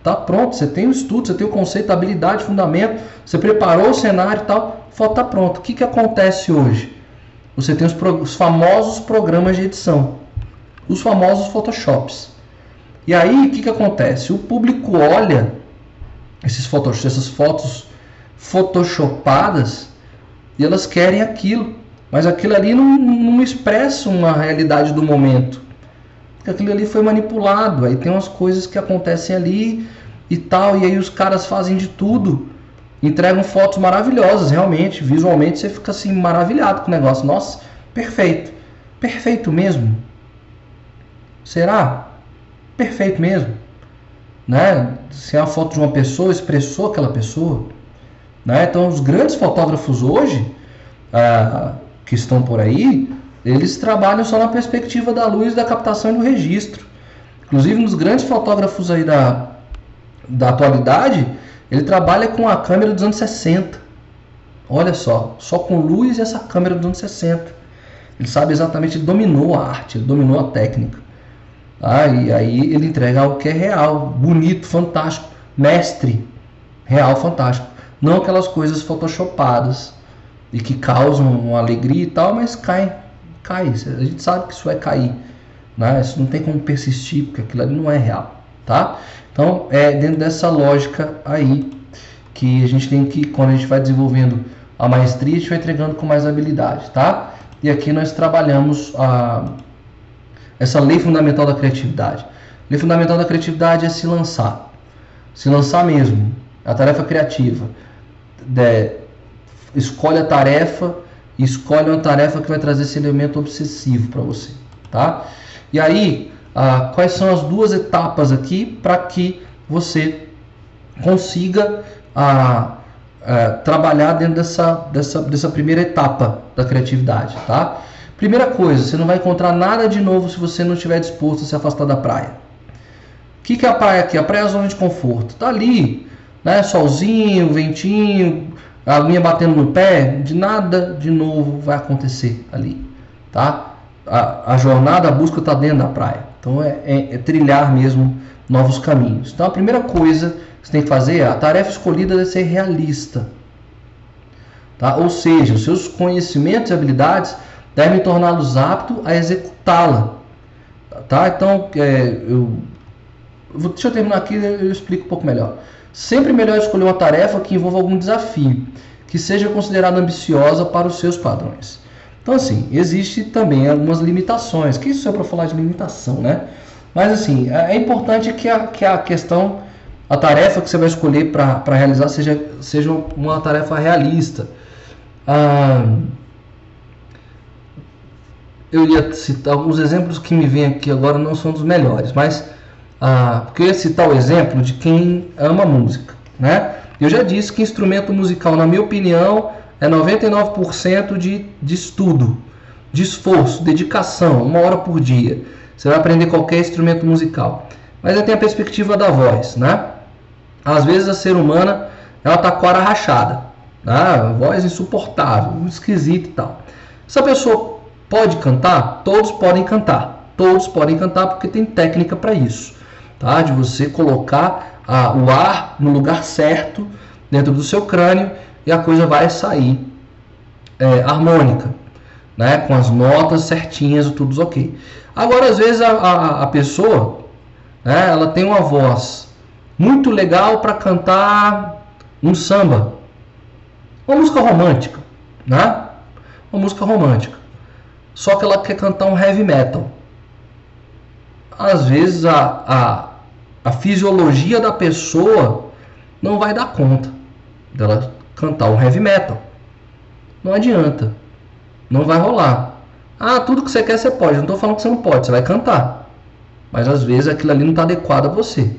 Tá pronto, você tem o estudo, você tem o conceito, habilidade, fundamento, você preparou o cenário e tal, foto tá pronta. O que, que acontece hoje? Você tem os, os famosos programas de edição, os famosos Photoshops. E aí, o que, que acontece? O público olha esses fotos, essas fotos photoshopadas e elas querem aquilo, mas aquilo ali não, não expressa uma realidade do momento aquilo ali foi manipulado. Aí tem umas coisas que acontecem ali e tal, e aí os caras fazem de tudo, entregam fotos maravilhosas, realmente, visualmente você fica assim maravilhado com o negócio. Nossa, perfeito. Perfeito mesmo. Será? Perfeito mesmo. Né? Se é a foto de uma pessoa, expressou aquela pessoa. Né? Então, os grandes fotógrafos hoje, ah, que estão por aí, eles trabalham só na perspectiva da luz, da captação e do registro. Inclusive, nos grandes fotógrafos aí da, da atualidade, ele trabalha com a câmera dos anos 60. Olha só, só com luz e essa câmera dos anos 60. Ele sabe exatamente, ele dominou a arte, ele dominou a técnica. Ah, e aí ele entrega algo que é real, bonito, fantástico, mestre, real, fantástico. Não aquelas coisas photoshopadas e que causam alegria e tal, mas cai, cai. A gente sabe que isso vai cair, né? Isso não tem como persistir porque aquilo ali não é real, tá? Então é dentro dessa lógica aí que a gente tem que, quando a gente vai desenvolvendo a maestria, a gente vai entregando com mais habilidade, tá? E aqui nós trabalhamos a essa lei fundamental da criatividade. lei fundamental da criatividade é se lançar. Se lançar mesmo. A tarefa criativa. De, escolhe a tarefa escolhe uma tarefa que vai trazer esse elemento obsessivo para você. Tá? E aí, ah, quais são as duas etapas aqui para que você consiga ah, ah, trabalhar dentro dessa, dessa, dessa primeira etapa da criatividade, tá? Primeira coisa, você não vai encontrar nada de novo se você não estiver disposto a se afastar da praia. O que, que é a praia aqui? A praia é a zona de conforto. Tá ali, né? Solzinho, ventinho, a aguinha batendo no pé, de nada de novo vai acontecer ali, tá? A, a jornada, a busca está dentro da praia. Então é, é, é, trilhar mesmo novos caminhos. Então a primeira coisa que você tem que fazer é a tarefa escolhida é ser realista. Tá? Ou seja, os seus conhecimentos e habilidades devem torná-los aptos a executá-la. Tá? Então, é, eu, deixa eu terminar aqui eu explico um pouco melhor. Sempre melhor escolher uma tarefa que envolva algum desafio, que seja considerada ambiciosa para os seus padrões. Então, assim, existe também algumas limitações, que isso é para falar de limitação, né? Mas, assim, é, é importante que a, que a questão, a tarefa que você vai escolher para realizar seja, seja uma tarefa realista. Ah, eu ia citar alguns exemplos que me vêm aqui agora não são dos melhores, mas ah, porque eu citar o exemplo de quem ama música, né? Eu já disse que instrumento musical, na minha opinião, é 99% de, de estudo, de esforço, dedicação, uma hora por dia. Você vai aprender qualquer instrumento musical. Mas aí tem a perspectiva da voz, né? Às vezes a ser humana ela tá com a rachada, né? voz insuportável, esquisita e tal. Essa pessoa Pode cantar? Todos podem cantar. Todos podem cantar porque tem técnica para isso. Tá? De você colocar a, o ar no lugar certo dentro do seu crânio e a coisa vai sair é, harmônica, né? com as notas certinhas e tudo ok. Agora, às vezes, a, a, a pessoa né, ela tem uma voz muito legal para cantar um samba, uma música romântica, né? Uma música romântica só que ela quer cantar um heavy metal. Às vezes a, a, a fisiologia da pessoa não vai dar conta dela cantar um heavy metal. Não adianta. Não vai rolar. Ah, tudo que você quer você pode. Não estou falando que você não pode, você vai cantar. Mas às vezes aquilo ali não está adequado a você.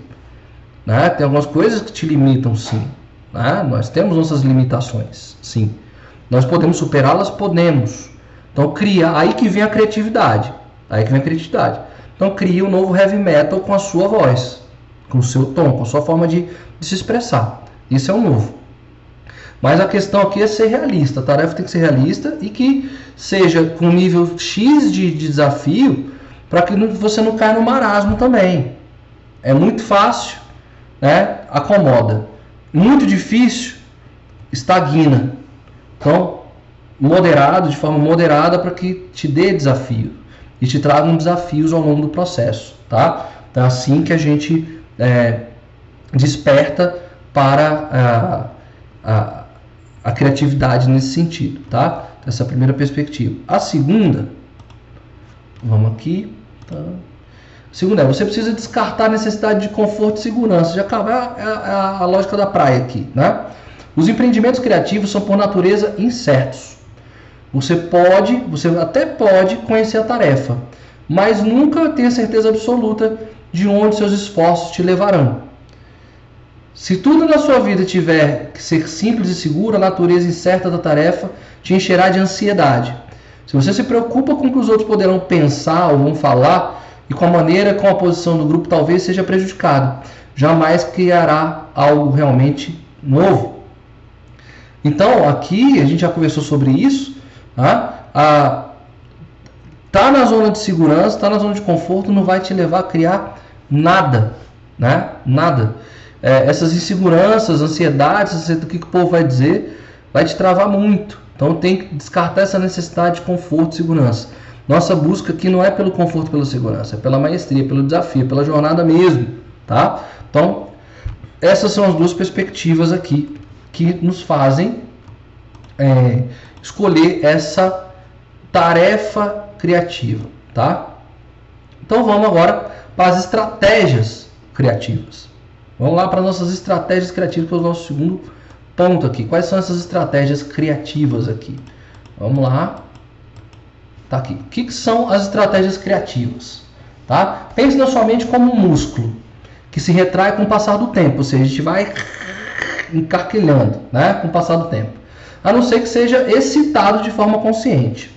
Né? Tem algumas coisas que te limitam, sim. Né? Nós temos nossas limitações, sim. Nós podemos superá-las? Podemos. Então cria, aí que vem a criatividade. Aí que vem a criatividade. Então cria um novo heavy metal com a sua voz, com o seu tom, com a sua forma de, de se expressar. Isso é um novo. Mas a questão aqui é ser realista. A tarefa tem que ser realista e que seja com nível X de, de desafio para que você não caia no marasmo também. É muito fácil, né? Acomoda. Muito difícil, estagna. Então, moderado, de forma moderada, para que te dê desafio e te tragam desafios ao longo do processo, tá? Então, é assim que a gente é, desperta para a, a, a, criatividade nesse sentido, tá? Essa é a primeira perspectiva. A segunda, vamos aqui, tá? A segunda é, você precisa descartar a necessidade de conforto e segurança. Já acaba é, é a lógica da praia aqui, né? Os empreendimentos criativos são por natureza incertos. Você pode, você até pode conhecer a tarefa, mas nunca tenha certeza absoluta de onde seus esforços te levarão. Se tudo na sua vida tiver que ser simples e seguro, a natureza incerta da tarefa te encherá de ansiedade. Se você se preocupa com o que os outros poderão pensar ou vão falar e com a maneira, com a posição do grupo, talvez seja prejudicado. Jamais criará algo realmente novo. Então, aqui a gente já conversou sobre isso. Tá? A, tá na zona de segurança, tá na zona de conforto, não vai te levar a criar nada, né? Nada. É, essas inseguranças, ansiedades, do que, que o povo vai dizer, vai te travar muito. Então tem que descartar essa necessidade de conforto e segurança. Nossa busca aqui não é pelo conforto, pela segurança, é pela maestria, pelo desafio, pela jornada mesmo, tá? Então essas são as duas perspectivas aqui que nos fazem é, escolher essa tarefa criativa, tá? Então vamos agora para as estratégias criativas. Vamos lá para nossas estratégias criativas, que é o nosso segundo ponto aqui. Quais são essas estratégias criativas aqui? Vamos lá. Tá aqui. O que, que são as estratégias criativas? Tá? Pense na sua mente como um músculo que se retrai com o passar do tempo, ou seja, a gente vai encarquilhando né, com o passar do tempo. A não ser que seja excitado de forma consciente.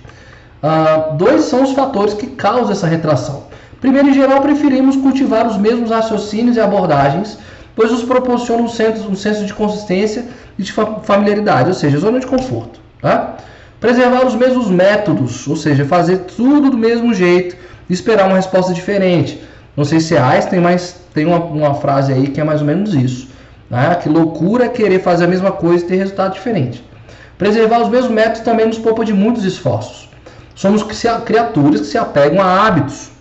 Uh, dois são os fatores que causam essa retração. Primeiro, em geral, preferimos cultivar os mesmos raciocínios e abordagens, pois nos proporcionam um senso, um senso de consistência e de familiaridade, ou seja, zona de conforto. Tá? Preservar os mesmos métodos, ou seja, fazer tudo do mesmo jeito e esperar uma resposta diferente. Não sei se é Einstein, mas tem uma, uma frase aí que é mais ou menos isso. Né? Que loucura é querer fazer a mesma coisa e ter resultado diferente. Preservar os mesmos métodos também nos poupa de muitos esforços. Somos criaturas que se apegam a hábitos.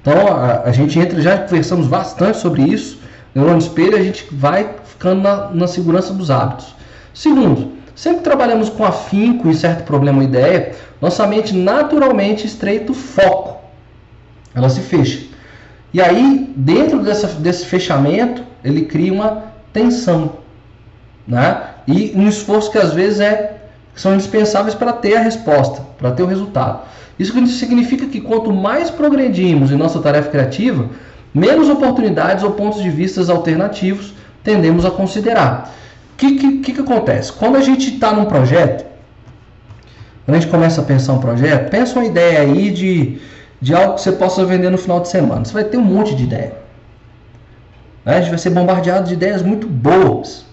Então a, a gente entra, já conversamos bastante sobre isso. Neurônio espelho, a gente vai ficando na, na segurança dos hábitos. Segundo, sempre que trabalhamos com afinco em certo problema ou ideia, nossa mente naturalmente estreita o foco. Ela se fecha. E aí, dentro dessa, desse fechamento, ele cria uma tensão. Né? E um esforço que às vezes é são indispensáveis para ter a resposta, para ter o resultado. Isso significa que quanto mais progredimos em nossa tarefa criativa, menos oportunidades ou pontos de vista alternativos tendemos a considerar. O que, que, que, acontece? Quando a gente está num projeto, quando a gente começa a pensar um projeto, pensa uma ideia aí de, de algo que você possa vender no final de semana. Você vai ter um monte de ideia. Né? A gente vai ser bombardeado de ideias muito boas.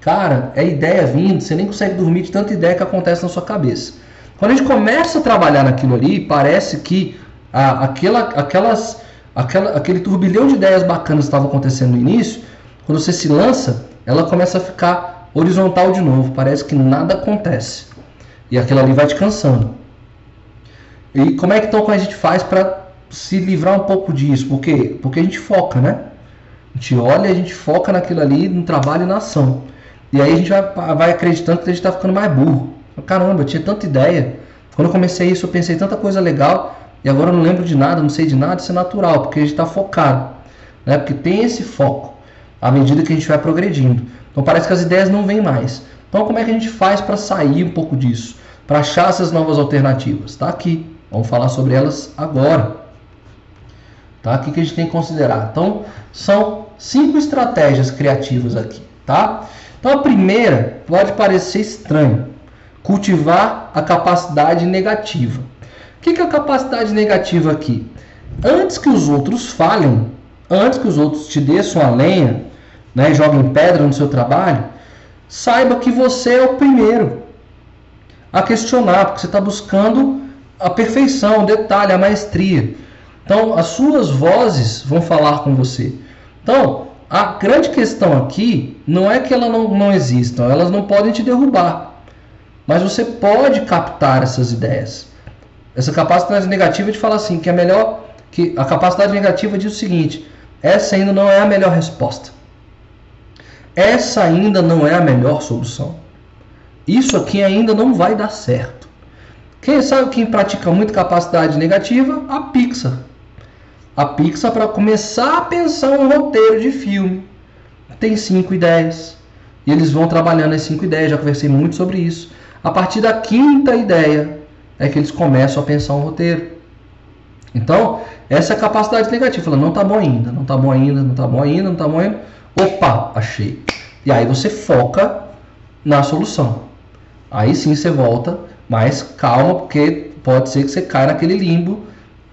Cara, é ideia vindo, você nem consegue dormir de tanta ideia que acontece na sua cabeça. Quando a gente começa a trabalhar naquilo ali, parece que a, aquela, aquelas, aquela, aquele turbilhão de ideias bacanas que estava acontecendo no início, quando você se lança, ela começa a ficar horizontal de novo. Parece que nada acontece. E aquilo ali vai te cansando. E como é que então a gente faz para se livrar um pouco disso? Por quê? Porque a gente foca, né? A gente olha, a gente foca naquilo ali, no trabalho e na ação. E aí a gente vai, vai acreditando que a gente está ficando mais burro. Caramba, eu tinha tanta ideia. Quando eu comecei isso, eu pensei tanta coisa legal e agora eu não lembro de nada, não sei de nada. Isso é natural, porque a gente está focado. Né? Porque tem esse foco à medida que a gente vai progredindo. Então parece que as ideias não vêm mais. Então como é que a gente faz para sair um pouco disso? Para achar essas novas alternativas? Está aqui. Vamos falar sobre elas agora. Tá? O que a gente tem que considerar? Então, são cinco estratégias criativas aqui, tá? Então a primeira pode parecer estranho, cultivar a capacidade negativa. O que é a capacidade negativa aqui? Antes que os outros falem, antes que os outros te desçam a lenha, né, joguem pedra no seu trabalho, saiba que você é o primeiro a questionar, porque você está buscando a perfeição, o detalhe, a maestria. Então, as suas vozes vão falar com você. Então, a grande questão aqui não é que elas não, não existam, elas não podem te derrubar. Mas você pode captar essas ideias. Essa capacidade negativa de falar assim, que é melhor que a capacidade negativa diz o seguinte: essa ainda não é a melhor resposta. Essa ainda não é a melhor solução. Isso aqui ainda não vai dar certo. Quem sabe quem pratica muito capacidade negativa? A Pixar a Pixar para começar a pensar um roteiro de filme. Tem cinco ideias. E eles vão trabalhando as cinco ideias, já conversei muito sobre isso. A partir da quinta ideia é que eles começam a pensar um roteiro. Então, essa é a capacidade negativa. Fala, não tá bom ainda, não tá bom ainda, não tá bom ainda, não tá bom ainda. Opa, achei. E aí você foca na solução. Aí sim você volta Mas calma, porque pode ser que você caia naquele limbo,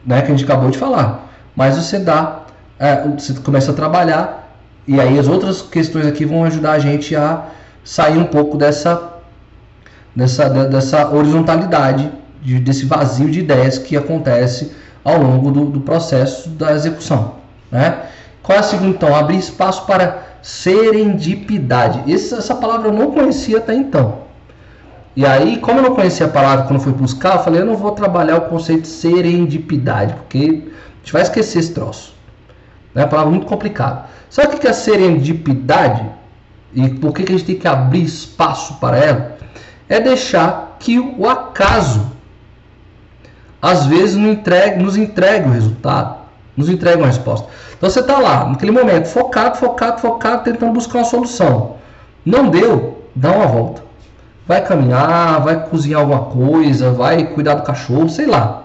né, que a gente acabou de falar. Mas você dá, é, você começa a trabalhar e aí as outras questões aqui vão ajudar a gente a sair um pouco dessa dessa, dessa horizontalidade, de, desse vazio de ideias que acontece ao longo do, do processo da execução. Né? Qual é a segunda então? Abrir espaço para serendipidade. Essa, essa palavra eu não conhecia até então. E aí, como eu não conhecia a palavra quando fui buscar, eu falei, eu não vou trabalhar o conceito de serendipidade, porque a gente vai esquecer esse troço. É uma palavra muito complicada. Sabe o que é serendipidade? E por que a gente tem que abrir espaço para ela? É deixar que o acaso, às vezes, nos entregue, nos entregue o resultado, nos entregue uma resposta. Então você está lá, naquele momento, focado, focado, focado, tentando buscar uma solução. Não deu, dá uma volta. Vai caminhar, vai cozinhar alguma coisa, vai cuidar do cachorro, sei lá.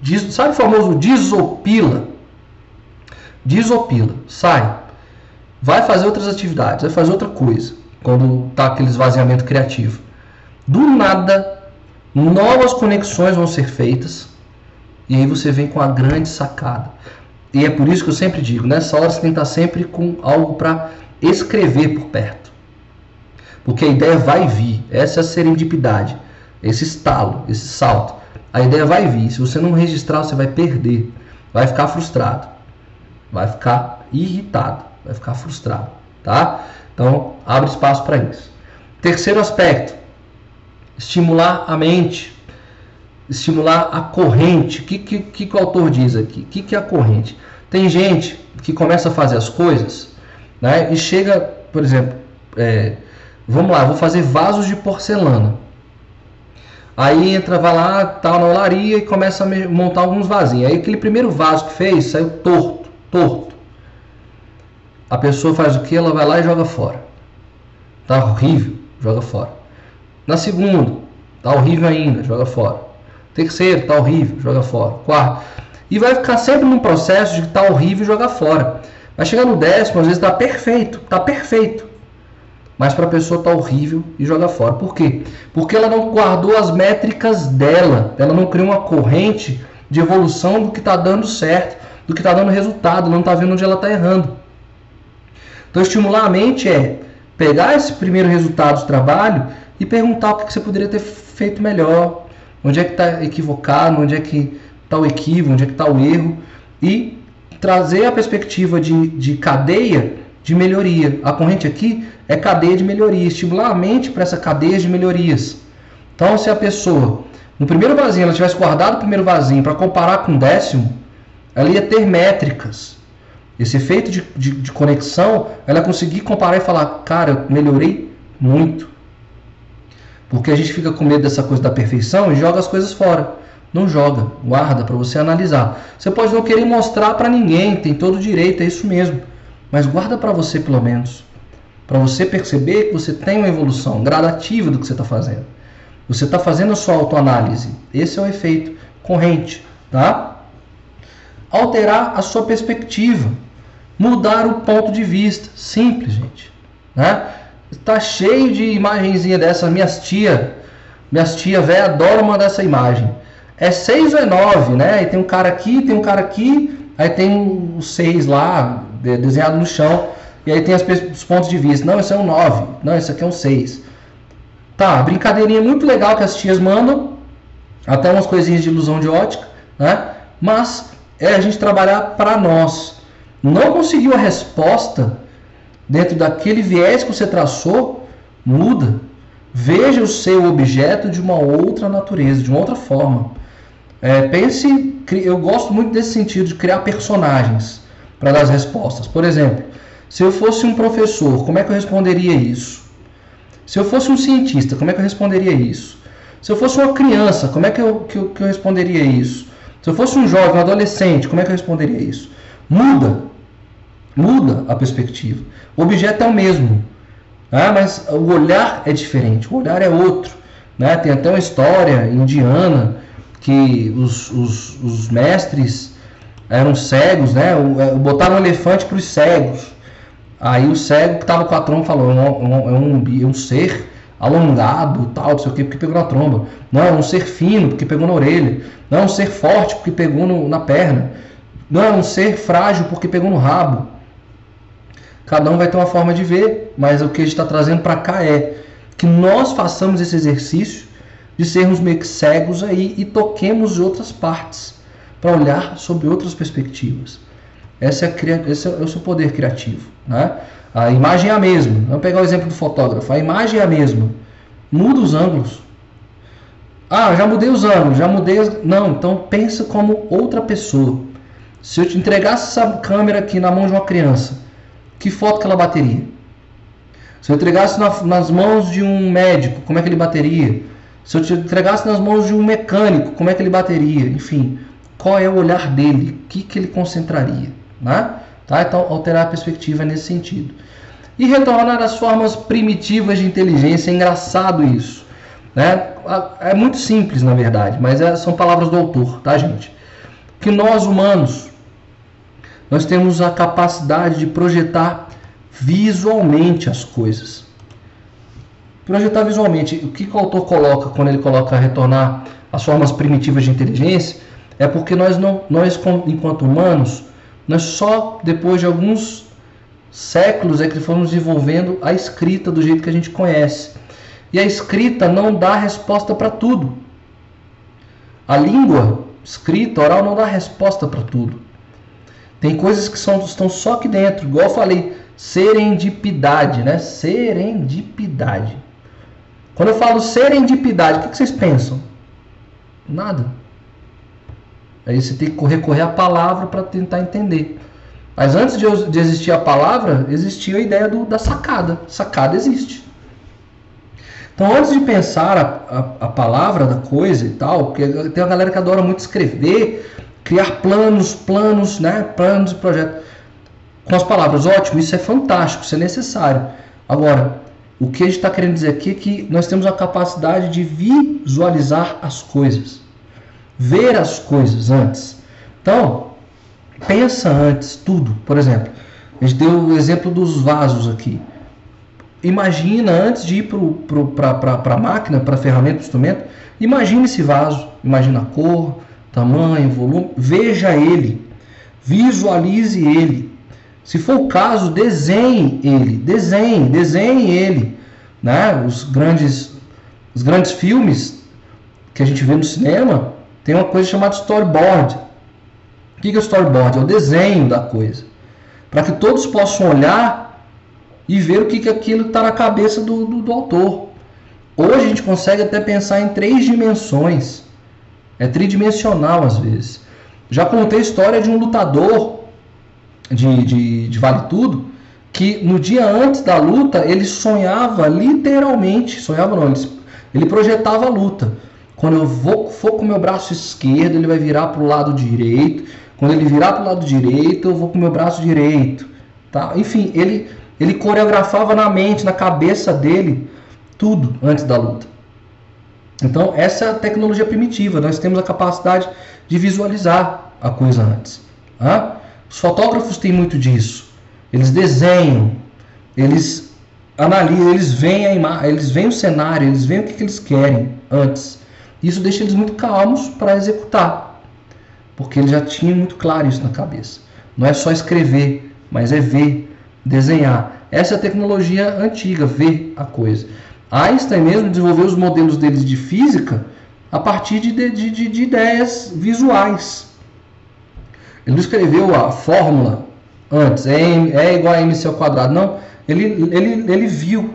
Diz, sabe o famoso desopila? Desopila, sai. Vai fazer outras atividades, vai fazer outra coisa. Quando tá aquele esvaziamento criativo. Do nada, novas conexões vão ser feitas. E aí você vem com a grande sacada. E é por isso que eu sempre digo, nessa hora você tem que estar sempre com algo para escrever por perto. Porque a ideia vai vir. Essa é a serendipidade. Esse estalo, esse salto. A ideia vai vir. Se você não registrar, você vai perder. Vai ficar frustrado. Vai ficar irritado. Vai ficar frustrado. Tá? Então, abre espaço para isso. Terceiro aspecto. Estimular a mente estimular a corrente. O que, que, que, o autor diz aqui? O que, que é a corrente? Tem gente que começa a fazer as coisas né, e chega, por exemplo, é, vamos lá, vou fazer vasos de porcelana. Aí entra, vai lá, tá na olaria e começa a montar alguns vasinhos. Aí aquele primeiro vaso que fez saiu torto, torto. A pessoa faz o que? Ela vai lá e joga fora. Tá horrível, joga fora. Na segunda, tá horrível ainda, joga fora. Terceiro, tá horrível, joga fora. Quarto. E vai ficar sempre num processo de tá horrível e jogar fora. Vai chegar no décimo, às vezes tá perfeito, tá perfeito. Mas para a pessoa tá horrível e joga fora. Por quê? Porque ela não guardou as métricas dela. Ela não criou uma corrente de evolução do que está dando certo, do que está dando resultado, não está vendo onde ela está errando. Então, estimular a mente é pegar esse primeiro resultado do trabalho e perguntar o que você poderia ter feito melhor, onde é que está equivocado, onde é que está o equívoco, onde é que está o erro, e trazer a perspectiva de, de cadeia de melhoria. A corrente aqui é cadeia de melhoria, estimular a mente para essa cadeia de melhorias. Então, se a pessoa, no primeiro vasinho, ela tivesse guardado o primeiro vasinho para comparar com o décimo, ela ia ter métricas. Esse efeito de, de, de conexão, ela conseguir comparar e falar, cara, eu melhorei muito. Porque a gente fica com medo dessa coisa da perfeição e joga as coisas fora. Não joga, guarda para você analisar. Você pode não querer mostrar para ninguém, tem todo o direito, é isso mesmo. Mas guarda para você pelo menos. Para você perceber que você tem uma evolução gradativa do que você está fazendo. Você está fazendo a sua autoanálise. Esse é o efeito corrente, tá? Alterar a sua perspectiva. Mudar o ponto de vista. Simples, gente. Né? Tá cheio de imagenzinha dessas. Minhas tia, minhas tia velha adoram mandar essa imagem. É 6 ou é 9, né? E tem um cara aqui, tem um cara aqui, aí tem os 6 lá, desenhado no chão. E aí tem as, os pontos de vista. Não, esse é um 9. Não, esse aqui é um 6. Tá, brincadeirinha muito legal que as tias mandam. Até umas coisinhas de ilusão de ótica, né? Mas é a gente trabalhar para nós. Não conseguiu a resposta dentro daquele viés que você traçou, muda. Veja o seu objeto de uma outra natureza, de uma outra forma. É, pense, eu gosto muito desse sentido de criar personagens para dar as respostas. Por exemplo, se eu fosse um professor, como é que eu responderia isso? Se eu fosse um cientista, como é que eu responderia isso? Se eu fosse uma criança, como é que eu, que eu, que eu responderia isso? Se eu fosse um jovem, um adolescente, como é que eu responderia isso? Muda. Muda a perspectiva. O objeto é o mesmo, né? mas o olhar é diferente, o olhar é outro. Né? Tem até uma história indiana que os, os, os mestres eram cegos, né? É, botaram um elefante para os cegos. Aí o cego que estava com a tromba falou: é um, é um, é um ser alongado, tal, não sei o que, porque pegou na tromba. Não, é um ser fino, porque pegou na orelha. Não, é um ser forte, porque pegou no, na perna. Não, é um ser frágil, porque pegou no rabo. Cada um vai ter uma forma de ver, mas o que a gente está trazendo para cá é que nós façamos esse exercício de sermos meio que cegos aí e toquemos outras partes para olhar sobre outras perspectivas. Esse é, esse é o seu poder criativo. Né? A imagem é a mesma. Vamos pegar o exemplo do fotógrafo. A imagem é a mesma. Muda os ângulos. Ah, já mudei os ângulos, já mudei. Não, então pensa como outra pessoa. Se eu te entregasse essa câmera aqui na mão de uma criança, que foto que ela bateria? Se eu entregasse na, nas mãos de um médico, como é que ele bateria? Se eu te entregasse nas mãos de um mecânico, como é que ele bateria? Enfim, qual é o olhar dele? O que, que ele concentraria? Né? Tá? Então, alterar a perspectiva nesse sentido. E retornar às formas primitivas de inteligência. É engraçado isso. Né? É muito simples, na verdade, mas é, são palavras do autor, tá, gente? Que nós, humanos, nós temos a capacidade de projetar visualmente as coisas. Projetar visualmente. O que o autor coloca quando ele coloca retornar às formas primitivas de inteligência é porque nós, não, nós enquanto humanos, nós só depois de alguns séculos é que fomos desenvolvendo a escrita do jeito que a gente conhece. E a escrita não dá resposta para tudo. A língua escrita, oral, não dá resposta para tudo. Tem coisas que são, estão só aqui dentro, igual eu falei, serendipidade, né? Serendipidade. Quando eu falo serendipidade, o que, vocês pensam? Nada. Aí você tem que recorrer à palavra para tentar entender. Mas antes de, de, existir a palavra, existia a ideia do, da sacada. Sacada existe. Então, antes de pensar a, a, a palavra da coisa e tal, porque tem uma galera que adora muito escrever, criar planos, planos, né? Planos e projetos. Com as palavras, ótimo, isso é fantástico, isso é necessário. Agora, o que a gente está querendo dizer aqui é que nós temos a capacidade de visualizar as coisas, ver as coisas antes. Então, pensa antes tudo. Por exemplo, a gente deu o exemplo dos vasos aqui. Imagina antes de ir para a máquina, para a ferramenta, instrumento, imagine esse vaso, imagina a cor, tamanho, volume, veja ele, visualize ele. Se for o caso, desenhe ele, desenhe, desenhe ele. Né? Os, grandes, os grandes filmes que a gente vê no cinema tem uma coisa chamada storyboard. O que é storyboard? É o desenho da coisa. Para que todos possam olhar e ver o que, que aquilo está na cabeça do, do, do autor. Hoje a gente consegue até pensar em três dimensões. É tridimensional às vezes. Já contei a história de um lutador de, de, de Vale Tudo que no dia antes da luta ele sonhava literalmente, sonhava não, ele, ele projetava a luta. Quando eu vou, for com o meu braço esquerdo, ele vai virar para o lado direito. Quando ele virar para o lado direito, eu vou com o meu braço direito. Tá? Enfim, ele, ele coreografava na mente, na cabeça dele, tudo antes da luta. Então, essa é a tecnologia primitiva. Nós temos a capacidade de visualizar a coisa antes. Tá? Os fotógrafos têm muito disso. Eles desenham, eles analisam, eles veem a imagem, eles veem o cenário, eles veem o que, que eles querem antes. Isso deixa eles muito calmos para executar, porque eles já tinham muito claro isso na cabeça. Não é só escrever, mas é ver, desenhar. Essa é a tecnologia antiga, ver a coisa. Einstein mesmo desenvolveu os modelos deles de física a partir de, de, de, de ideias visuais. Ele não escreveu a fórmula antes, é, é igual a mc ao quadrado. Não, ele, ele, ele viu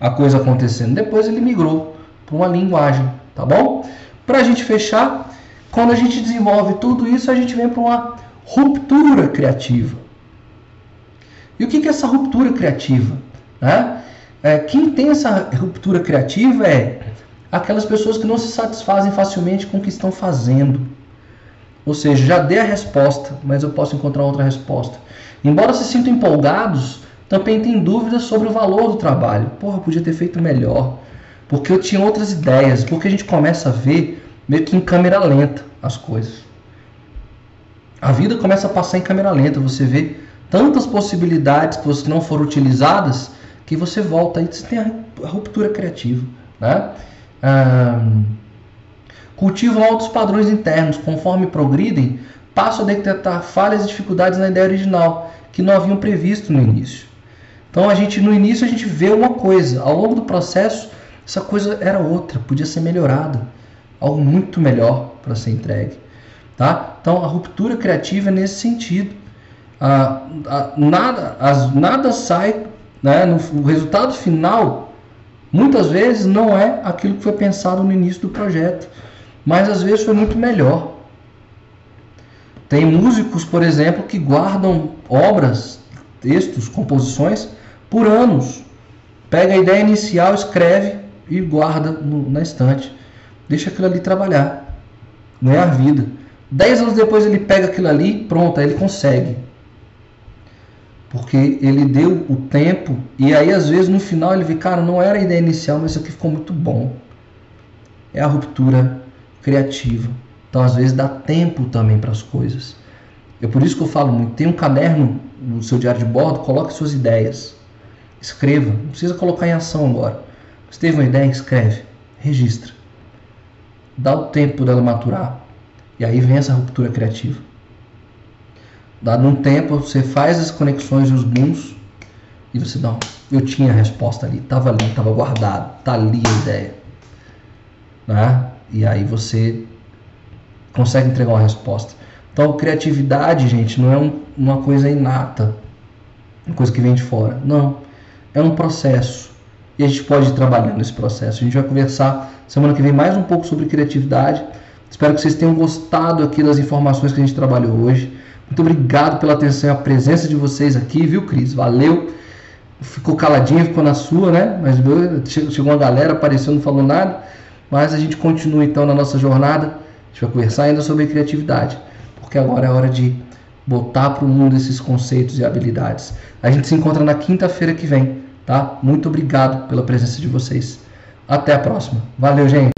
a coisa acontecendo. Depois ele migrou para uma linguagem, tá bom? Para a gente fechar, quando a gente desenvolve tudo isso, a gente vem para uma ruptura criativa. E o que é essa ruptura criativa? Né? É, quem tem essa ruptura criativa é aquelas pessoas que não se satisfazem facilmente com o que estão fazendo. Ou seja, já dei a resposta, mas eu posso encontrar outra resposta. Embora se sintam empolgados, também têm dúvidas sobre o valor do trabalho. Porra, podia ter feito melhor. Porque eu tinha outras ideias. Porque a gente começa a ver meio que em câmera lenta as coisas. A vida começa a passar em câmera lenta. Você vê tantas possibilidades que não foram utilizadas que você volta e você tem, a ruptura criativa. Né? cultivam altos padrões internos, conforme progridem, passam a detectar falhas e dificuldades na ideia original, que não haviam previsto no início. Então a gente no início a gente vê uma coisa, ao longo do processo essa coisa era outra, podia ser melhorada, algo muito melhor para ser entregue, tá? Então a ruptura criativa é nesse sentido, ah, ah, nada, as, nada sai, né? No, o resultado final muitas vezes não é aquilo que foi pensado no início do projeto, mas às vezes foi muito melhor. Tem músicos, por exemplo, que guardam obras, textos, composições por anos. Pega a ideia inicial, escreve e guarda no, na estante. Deixa aquilo ali trabalhar. Ganhar vida. Dez anos depois ele pega aquilo ali, pronto, aí ele consegue. Porque ele deu o tempo e aí às vezes no final ele vê, cara, não era a ideia inicial, mas isso aqui ficou muito bom. É a ruptura criativa. Então às vezes dá tempo também para as coisas. É por isso que eu falo muito, tem um caderno no seu diário de bordo, coloque suas ideias. Escreva, não precisa colocar em ação agora. Você teve uma ideia, escreve, registra. Dá o tempo dela maturar. E aí vem essa ruptura criativa. Dado um tempo, você faz as conexões e os booms e você não, eu tinha a resposta ali, estava ali, estava guardado, está ali a ideia. Né? E aí você consegue entregar uma resposta. Então, criatividade, gente, não é um, uma coisa inata, uma coisa que vem de fora. Não é um processo. E a gente pode ir trabalhando nesse processo. A gente vai conversar semana que vem mais um pouco sobre criatividade. Espero que vocês tenham gostado aqui das informações que a gente trabalhou hoje. Muito obrigado pela atenção e a presença de vocês aqui, viu, Cris? Valeu. Ficou caladinho, ficou na sua, né? Mas chegou uma galera, apareceu, não falou nada. Mas a gente continua então na nossa jornada. A gente vai conversar ainda sobre criatividade, porque agora é hora de botar para o mundo esses conceitos e habilidades. A gente se encontra na quinta-feira que vem, tá? Muito obrigado pela presença de vocês. Até a próxima. Valeu, gente.